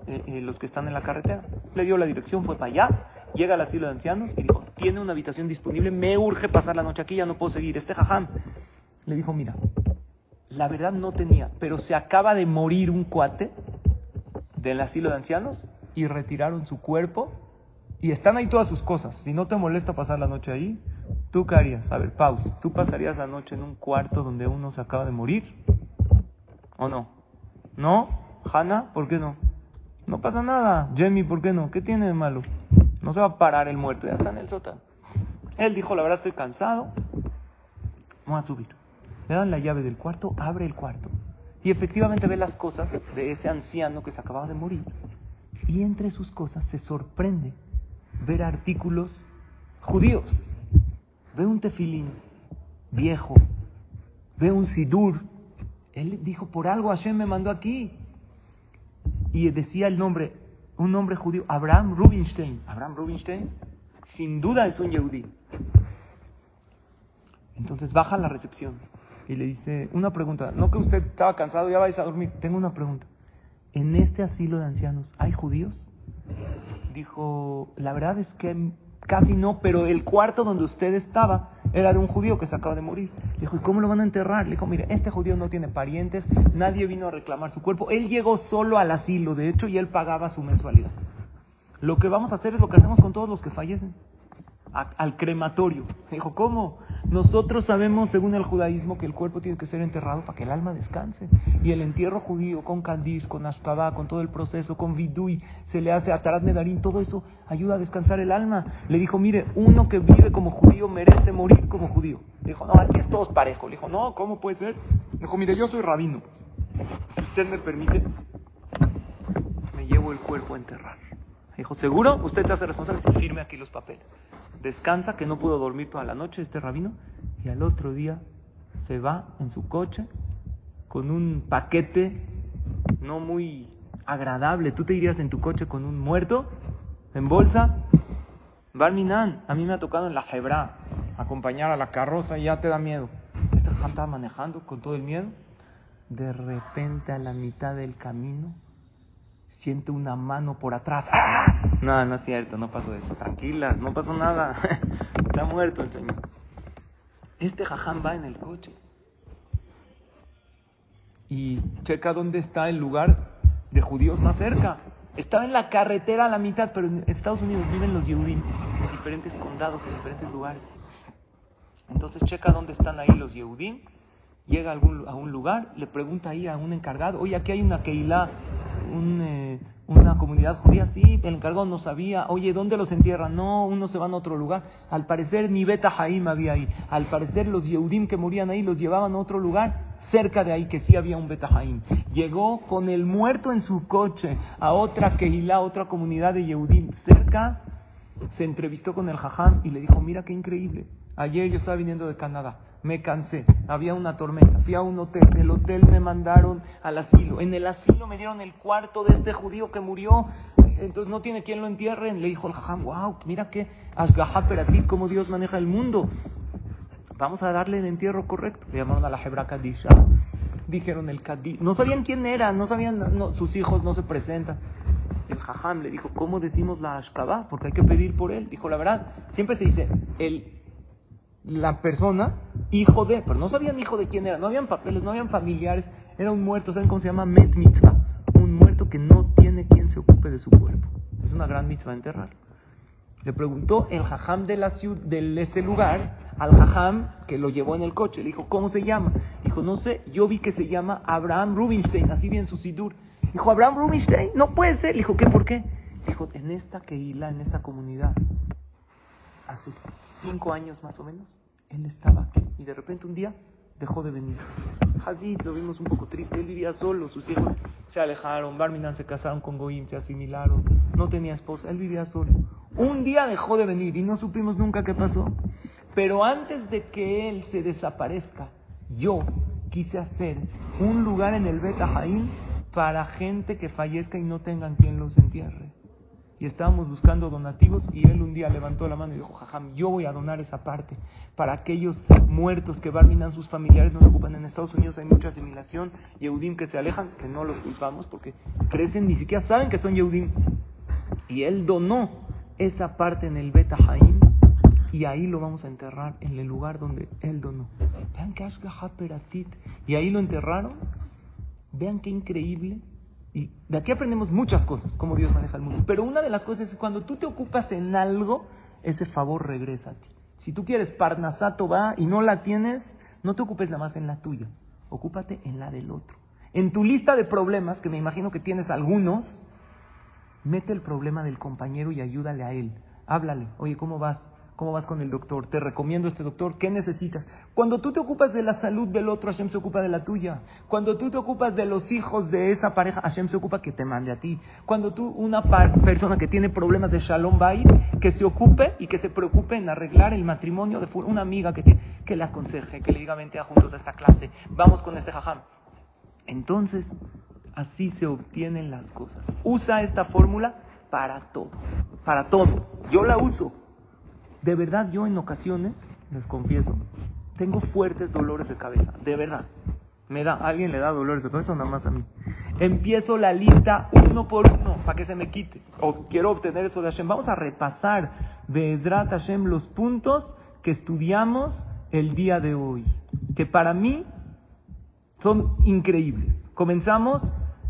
eh, eh, los que están en la carretera. Le dio la dirección, fue para allá, llega al asilo de ancianos y dijo, tiene una habitación disponible, me urge pasar la noche aquí, ya no puedo seguir. Este jajam le dijo, mira, la verdad no tenía, pero se acaba de morir un cuate del asilo de ancianos y retiraron su cuerpo y están ahí todas sus cosas. Si no te molesta pasar la noche ahí, ¿Tú qué harías? A ver, pausa. ¿Tú pasarías la noche en un cuarto donde uno se acaba de morir? ¿O no? ¿No? ¿Hanna? ¿Por qué no? No pasa nada. Jamie, ¿por qué no? ¿Qué tiene de malo? No se va a parar el muerto, ya está en el sótano. Él dijo, la verdad estoy cansado. Vamos a subir. Le dan la llave del cuarto, abre el cuarto. Y efectivamente ve las cosas de ese anciano que se acababa de morir. Y entre sus cosas se sorprende ver artículos judíos ve un tefilín viejo, ve un sidur. Él dijo, por algo Hashem me mandó aquí. Y decía el nombre, un nombre judío, Abraham Rubinstein. Abraham Rubinstein, sin duda es un yehudí. Entonces baja la recepción y le dice, una pregunta, no que usted estaba cansado, ya vais a dormir, tengo una pregunta. ¿En este asilo de ancianos hay judíos? Dijo, la verdad es que Casi no, pero el cuarto donde usted estaba era de un judío que se acaba de morir. Dijo, ¿y cómo lo van a enterrar? Le dijo, mire, este judío no tiene parientes, nadie vino a reclamar su cuerpo. Él llegó solo al asilo, de hecho, y él pagaba su mensualidad. Lo que vamos a hacer es lo que hacemos con todos los que fallecen al crematorio. Dijo, ¿cómo? Nosotros sabemos, según el judaísmo, que el cuerpo tiene que ser enterrado para que el alma descanse. Y el entierro judío, con candiz, con ashkabá, con todo el proceso, con vidui, se le hace atarat medarín, todo eso ayuda a descansar el alma. Le dijo, mire, uno que vive como judío merece morir como judío. Dijo, no, aquí es todos parejo. Le dijo, no, ¿cómo puede ser? Dijo, mire, yo soy rabino. Si usted me permite, me llevo el cuerpo a enterrar. Dijo, ¿seguro? Usted se hace responsable. Firme aquí los papeles descansa, que no pudo dormir toda la noche este rabino, y al otro día se va en su coche con un paquete no muy agradable. ¿Tú te irías en tu coche con un muerto en bolsa? Barminan, a mí me ha tocado en la Hebra acompañar a la carroza y ya te da miedo. Este estaba manejando con todo el miedo. De repente a la mitad del camino siente una mano por atrás. ¡Ah! No, no es cierto, no pasó eso. Tranquila, no pasó nada. Está muerto el Señor. Este jajam va en el coche. y checa dónde está el lugar de judíos más cerca. Estaba en la carretera a la mitad, pero en Estados Unidos viven los Yehudim en diferentes condados, en diferentes lugares. Entonces checa dónde están ahí los Yehudim, llega a, algún, a un lugar, le pregunta ahí a un encargado, oye, aquí hay una Keilah, eh, una comunidad judía, sí, el encargado no sabía, oye, ¿dónde los entierran? No, unos se van a otro lugar. Al parecer ni Beta Haim había ahí. Al parecer los Yehudim que morían ahí los llevaban a otro lugar cerca de ahí que sí había un Betahaim. Llegó con el muerto en su coche a otra Keilah, otra comunidad de Yehudim. Cerca, se entrevistó con el Jajam y le dijo, mira qué increíble, ayer yo estaba viniendo de Canadá, me cansé, había una tormenta, fui a un hotel, del hotel me mandaron al asilo, en el asilo me dieron el cuarto de este judío que murió, entonces no tiene quien lo entierre, le dijo el Jajam, wow, mira qué asgaha ti cómo Dios maneja el mundo. Vamos a darle el entierro correcto. Le llamaron a la Hebra Kadisha. Dijeron el Kadish. No sabían quién era, no sabían, sus hijos no se presentan. El Jajam le dijo, ¿cómo decimos la Ashkabah? Porque hay que pedir por él. Dijo, la verdad, siempre se dice, el, la persona, hijo de, pero no sabían hijo de quién era, no habían papeles, no habían familiares, era un muerto, ¿saben cómo se llama? Met mitzvah, un muerto que no tiene quien se ocupe de su cuerpo. Es una gran mitzvah enterrar. Le preguntó el jajam de, la ciudad, de ese lugar al jajam que lo llevó en el coche. Le dijo, ¿cómo se llama? Dijo, no sé, yo vi que se llama Abraham Rubinstein, así bien su sidur. Dijo, Abraham Rubinstein, no puede ser. Le dijo, ¿qué? ¿Por qué? Dijo, en esta Keila, en esta comunidad, hace cinco años más o menos, él estaba aquí. Y de repente un día dejó de venir. Hadid lo vimos un poco triste, él vivía solo, sus hijos se alejaron, Barminan se casaron con Goim, se asimilaron, no tenía esposa, él vivía solo. Un día dejó de venir y no supimos nunca qué pasó. Pero antes de que él se desaparezca, yo quise hacer un lugar en el Beta para gente que fallezca y no tengan quien los entierre. Y estábamos buscando donativos y él un día levantó la mano y dijo, jajam, yo voy a donar esa parte para aquellos muertos que barminan sus familiares, nos ocupan en Estados Unidos, hay mucha asimilación, Yehudim que se alejan, que no los culpamos porque crecen, ni siquiera saben que son Yehudim. Y él donó esa parte en el Beta Haim y ahí lo vamos a enterrar en el lugar donde él donó. Vean que Peratit. Y ahí lo enterraron. Vean qué increíble. Y de aquí aprendemos muchas cosas, cómo Dios maneja el mundo. Pero una de las cosas es cuando tú te ocupas en algo, ese favor regresa a ti. Si tú quieres Parnasato va y no la tienes, no te ocupes nada más en la tuya. Ocúpate en la del otro. En tu lista de problemas, que me imagino que tienes algunos, Mete el problema del compañero y ayúdale a él. Háblale, oye, ¿cómo vas? ¿Cómo vas con el doctor? Te recomiendo este doctor. ¿Qué necesitas? Cuando tú te ocupas de la salud del otro, Hashem se ocupa de la tuya. Cuando tú te ocupas de los hijos de esa pareja, Hashem se ocupa que te mande a ti. Cuando tú, una persona que tiene problemas de Shalom Bay, que se ocupe y que se preocupe en arreglar el matrimonio de una amiga que, que le aconseje, que le diga vente a juntos a esta clase, vamos con este jajam. Entonces, Así se obtienen las cosas. Usa esta fórmula para todo, para todo. Yo la uso. De verdad, yo en ocasiones, les confieso, tengo fuertes dolores de cabeza. De verdad. Me da, alguien le da dolores de cabeza, nada más a mí. Empiezo la lista uno por uno para que se me quite. O quiero obtener eso de Hashem. Vamos a repasar de Ezrat Hashem los puntos que estudiamos el día de hoy. Que para mí son increíbles. Comenzamos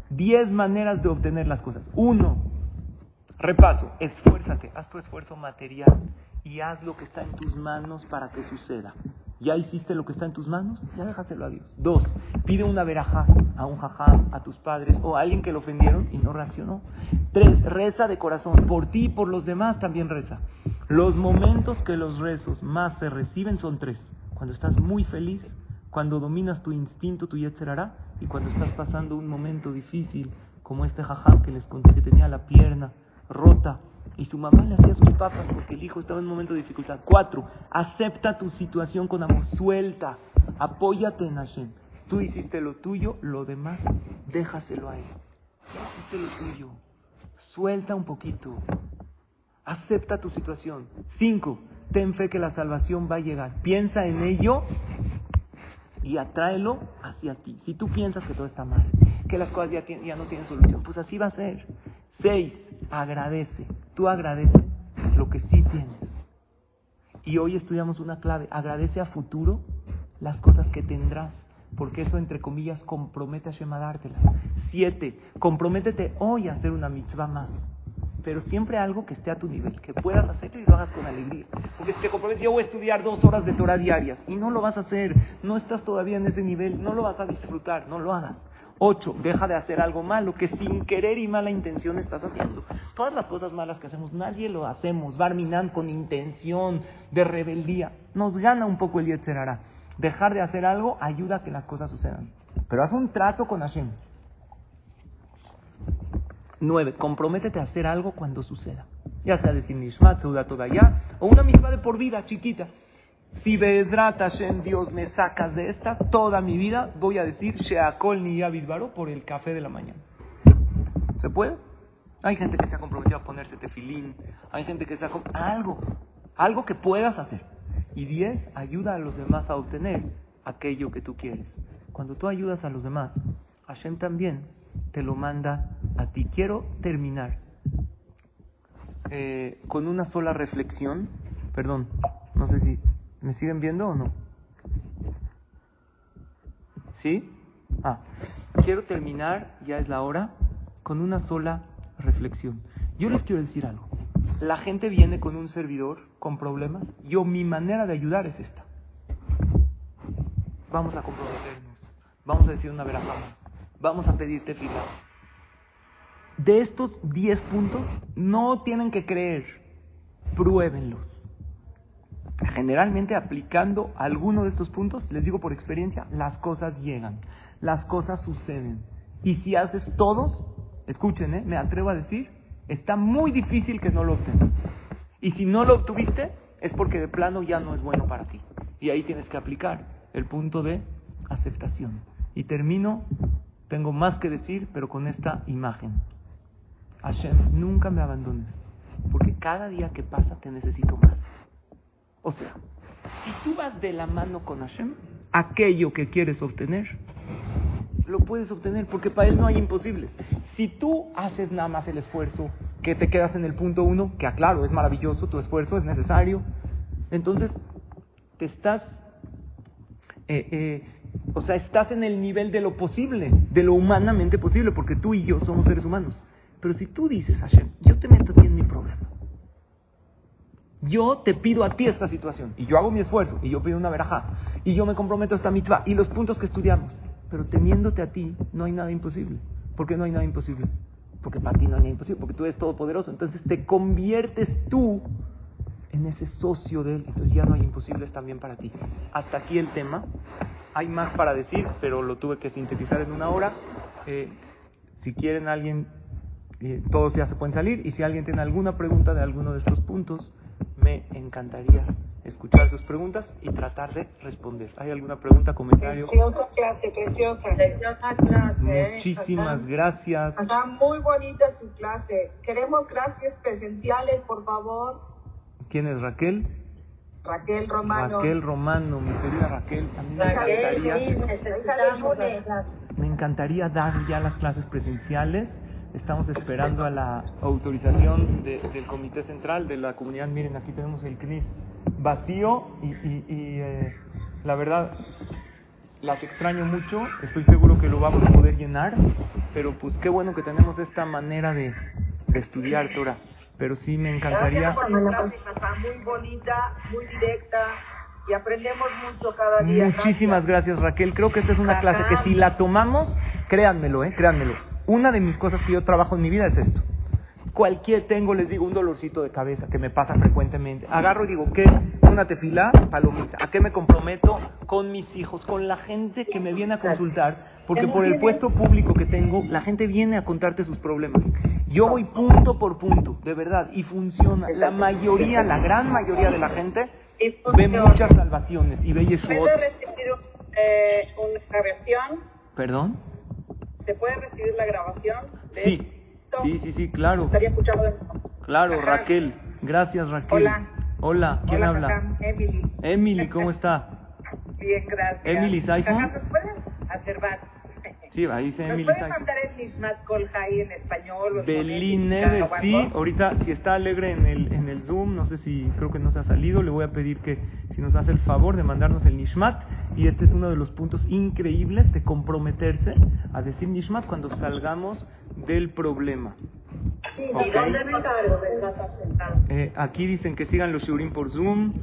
10 maneras de obtener las cosas. Uno, repaso, esfuérzate, haz tu esfuerzo material y haz lo que está en tus manos para que suceda. ¿Ya hiciste lo que está en tus manos? Ya déjaselo a Dios. Dos, pide una veraja a un jajam, a tus padres o a alguien que lo ofendieron y no reaccionó. Tres, reza de corazón. Por ti y por los demás también reza. Los momentos que los rezos más se reciben son tres. Cuando estás muy feliz, cuando dominas tu instinto, tu yetzerará, y cuando estás pasando un momento difícil, como este jajam que les conté que tenía la pierna rota y su mamá le hacía sus papas porque el hijo estaba en un momento de dificultad. Cuatro, acepta tu situación con amor, suelta, apóyate en Hashem. Tú hiciste lo tuyo, lo demás, déjaselo a él. Hiciste lo tuyo, suelta un poquito, acepta tu situación. Cinco, ten fe que la salvación va a llegar. Piensa en ello y atráelo hacia ti. Si tú piensas que todo está mal, que las cosas ya, ya no tienen solución, pues así va a ser. Seis, agradece. Tú agradece lo que sí tienes. Y hoy estudiamos una clave. Agradece a futuro las cosas que tendrás. porque eso, entre comillas, compromete a Hashem a dártela. Siete, comprométete hoy a hacer una mitzvah más. Pero siempre algo que esté a tu nivel, que puedas hacerlo y lo hagas con alegría. Porque si te comprometes, yo voy a estudiar dos horas de Torah diarias y no lo vas a hacer, no estás todavía en ese nivel, no lo vas a disfrutar, no lo hagas. Ocho, deja de hacer algo malo que sin querer y mala intención estás haciendo. Todas las cosas malas que hacemos, nadie lo hacemos. Barminan con intención de rebeldía. Nos gana un poco el Yetzerara. Dejar de hacer algo ayuda a que las cosas sucedan. Pero haz un trato con Hashem. Nueve, comprométete a hacer algo cuando suceda. Ya sea decir Nishmat, Seuda ya o una misma de por vida, chiquita. Si Be'ezrat Hashem, Dios, me sacas de esta, toda mi vida voy a decir Sheakol ni Baro por el café de la mañana. ¿Se puede? Hay gente que se ha comprometido a ponerse tefilín, hay gente que se ha algo, algo que puedas hacer. Y diez, ayuda a los demás a obtener aquello que tú quieres. Cuando tú ayudas a los demás, Hashem también te lo manda a ti. Quiero terminar eh, con una sola reflexión. Perdón, no sé si me siguen viendo o no. ¿Sí? Ah, quiero terminar, ya es la hora, con una sola reflexión. Yo les quiero decir algo. La gente viene con un servidor con problemas. Yo, mi manera de ayudar es esta. Vamos a comprometernos. Vamos a decir una verajá más. Vamos a pedirte fila. De estos 10 puntos, no tienen que creer. Pruébenlos. Generalmente aplicando alguno de estos puntos, les digo por experiencia, las cosas llegan, las cosas suceden. Y si haces todos, escuchen, ¿eh? me atrevo a decir, está muy difícil que no lo obtengas. Y si no lo obtuviste, es porque de plano ya no es bueno para ti. Y ahí tienes que aplicar el punto de aceptación. Y termino, tengo más que decir, pero con esta imagen. Hashem, nunca me abandones, porque cada día que pasa te necesito más. O sea, si tú vas de la mano con Hashem, aquello que quieres obtener, lo puedes obtener, porque para Él no hay imposibles. Si tú haces nada más el esfuerzo, que te quedas en el punto uno, que aclaro, es maravilloso, tu esfuerzo es necesario, entonces te estás, eh, eh, o sea, estás en el nivel de lo posible, de lo humanamente posible, porque tú y yo somos seres humanos. Pero si tú dices, Hashem, yo te meto a ti en mi problema, yo te pido a ti esta situación, y yo hago mi esfuerzo, y yo pido una verajá, y yo me comprometo a esta mitzvah, y los puntos que estudiamos, pero teniéndote a ti no hay nada imposible. ¿Por qué no hay nada imposible? Porque para ti no hay nada imposible, porque tú eres todopoderoso. Entonces te conviertes tú en ese socio de él. Entonces ya no hay imposibles también para ti. Hasta aquí el tema. Hay más para decir, pero lo tuve que sintetizar en una hora. Eh, si quieren alguien, eh, todos ya se pueden salir. Y si alguien tiene alguna pregunta de alguno de estos puntos, me encantaría escuchar sus preguntas y tratar de responder. ¿Hay alguna pregunta, comentario? Preciosa clase, preciosa. Preciosa clase. Muchísimas gracias. Está muy bonita su clase. Queremos clases presenciales, por favor. ¿Quién es Raquel? Raquel Romano. Raquel Romano, mi querida Raquel. También me encantaría, me encantaría dar ya las clases presenciales. Estamos esperando a la autorización del Comité Central de la Comunidad. Miren, aquí tenemos el CNIS vacío y, eh, la verdad las extraño mucho. Estoy seguro que lo vamos a poder llenar, pero pues qué bueno que tenemos esta manera de, estudiar Torah. Pero sí me encantaría. muy bonita, muy directa y aprendemos mucho cada día. Muchísimas gracias. Raquel. Creo que esta es una clase que si la tomamos, créanmelo, eh, créanmelo. Una de mis cosas que yo trabajo en mi vida es esto cualquier tengo, les digo, un dolorcito de cabeza que me pasa frecuentemente. Agarro y digo, ¿qué? Una tefila, palomita. ¿A qué me comprometo? Con mis hijos, con la gente que me viene a consultar, porque por el puesto público que tengo, la gente viene a contarte sus problemas. Yo voy punto por punto, de verdad, y funciona. La mayoría, la gran mayoría de la gente ve muchas salvaciones y ve Yeshua. ¿Puede recibir eh, una grabación? ¿Perdón? ¿Se puede recibir la grabación? De sí. Sí, sí, sí, claro. Estaría escuchando de Claro, Raquel. Gracias, Raquel. Hola. Hola, ¿quién Hola, habla? Emily. Emily, ¿cómo está? Bien, gracias. Emily Saifon. ¿Nos pueden acervar? Sí, ahí dice Emily ¿Nos pueden mandar el Nishmat Kolhai en español? Belín sí. Ahorita, si está alegre en el, en el Zoom, no sé si, creo que no se ha salido, le voy a pedir que si nos hace el favor de mandarnos el Nishmat Y este es uno de los puntos increíbles de comprometerse a decir Nishmat cuando salgamos del problema. Sí, Ok. ¿y dónde me cargo de Besrat Hashem? Eh, aquí dicen que sigan los shurim por Zoom.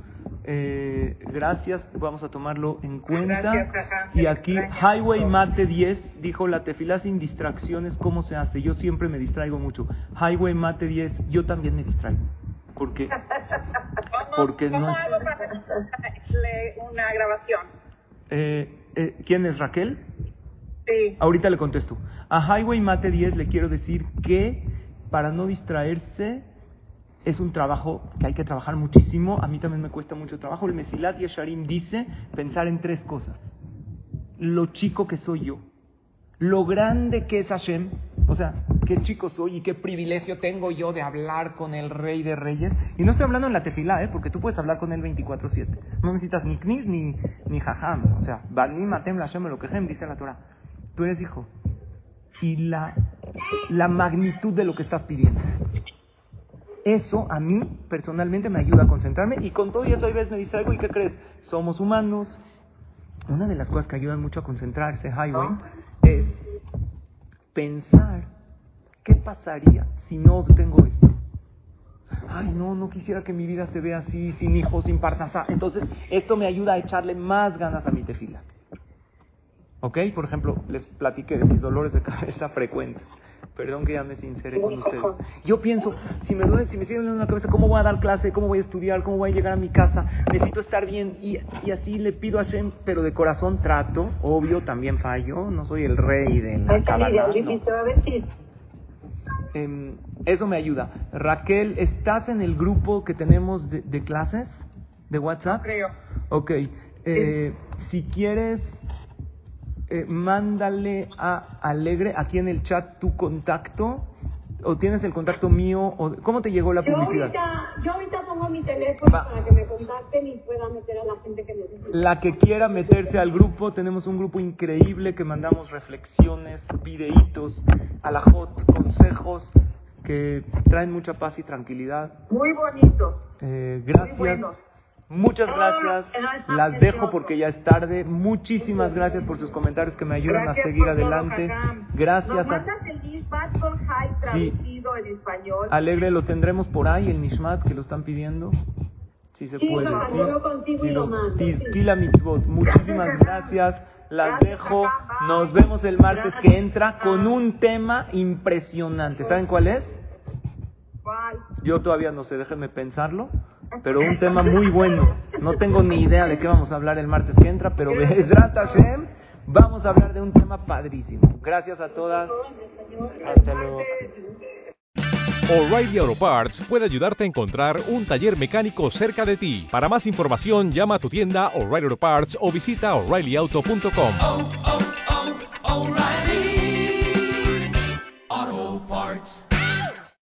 Eh, gracias, vamos a tomarlo en cuenta. Gracias, y aquí Highway. Mate 10 dijo la tefila sin distracciones, ¿cómo se hace? Yo siempre me distraigo mucho. Highway Mate 10, yo también me distraigo. ¿Por qué? Porque ¿Cómo no. hago para una grabación? Eh, eh, ¿Quién es Raquel? Sí. Ahorita le contesto. A Highway Mate 10 le quiero decir que para no distraerse es un trabajo que hay que trabajar muchísimo. A mí también me cuesta mucho trabajo. El Mesilat Yesharim dice pensar en tres cosas. Lo chico que soy yo. Lo grande que es Hashem. O sea, qué chico soy y qué privilegio tengo yo de hablar con el Rey de Reyes. Y no estoy hablando en la tefilá, ¿eh? porque tú puedes hablar con él 24-7. No necesitas ni knis ni, ni jajam. O sea, matem la lo que dice la Torah. Tú eres hijo. Y la, la magnitud de lo que estás pidiendo. Eso a mí personalmente me ayuda a concentrarme y con todo y eso hay veces me distraigo y ¿qué crees? Somos humanos. Una de las cosas que ayudan mucho a concentrarse, Highway, es pensar qué pasaría si no obtengo esto. Ay, no, no quisiera que mi vida se vea así, sin hijos, sin parnasá. Entonces, esto me ayuda a echarle más ganas a mi tefila. ¿Ok? Por ejemplo, les platiqué de mis dolores de cabeza frecuentes. Perdón que ya me sinceré con ustedes. Yo pienso, si me duele, si me sigue doliendo la cabeza, ¿cómo voy a dar clase? ¿Cómo voy a estudiar? ¿Cómo voy a llegar a mi casa? Necesito estar bien. Y, y así le pido a Hashem, pero de corazón trato. Obvio, también fallo. No soy el rey de la no. Em, eso me ayuda. Raquel, ¿estás en el grupo que tenemos de, de clases de WhatsApp? Creo. Ok. Eh, si quieres, eh, mándale a Alegre aquí en el chat tu contacto. ¿O tienes el contacto mío? O, ¿Cómo te llegó la Yo publicidad? ahorita, yo ahorita pongo mi teléfono Va. para que me contacten y pueda meter a la gente que necesite. La que quiera meterse al grupo, tenemos un grupo increíble que mandamos reflexiones, videitos, alajot, consejos que traen mucha paz y tranquilidad. Muy bonito. Eh, gracias. buenos. Muchas gracias. Las dejo porque ya es tarde. Muchísimas gracias por sus comentarios que me ayudan Gracias a seguir adelante. Gracias Nos a el Nishmat High traducido en español. Alegre, lo tendremos por ahí, el Nishmat, que lo están pidiendo. Si se Sí, puede. Yo lo consigo y lo mando, Mitzvot. Muchísimas Gracias. Las dejo. Nos vemos el martes que entra con un tema impresionante. ¿Saben cuál es? ¿Cuál? Yo todavía no sé, déjenme pensarlo. Pero un tema muy bueno. No tengo ni idea de qué vamos a hablar el martes que entra, pero Hashem, vamos a hablar de un tema padrísimo. Gracias a todas. Hasta luego. O'Reilly Auto Parts puede ayudarte a encontrar un taller mecánico cerca de ti. Para más información, llama a tu tienda O'Reilly Auto Parts o visita oreillyauto.com. oh, oh, O'Reilly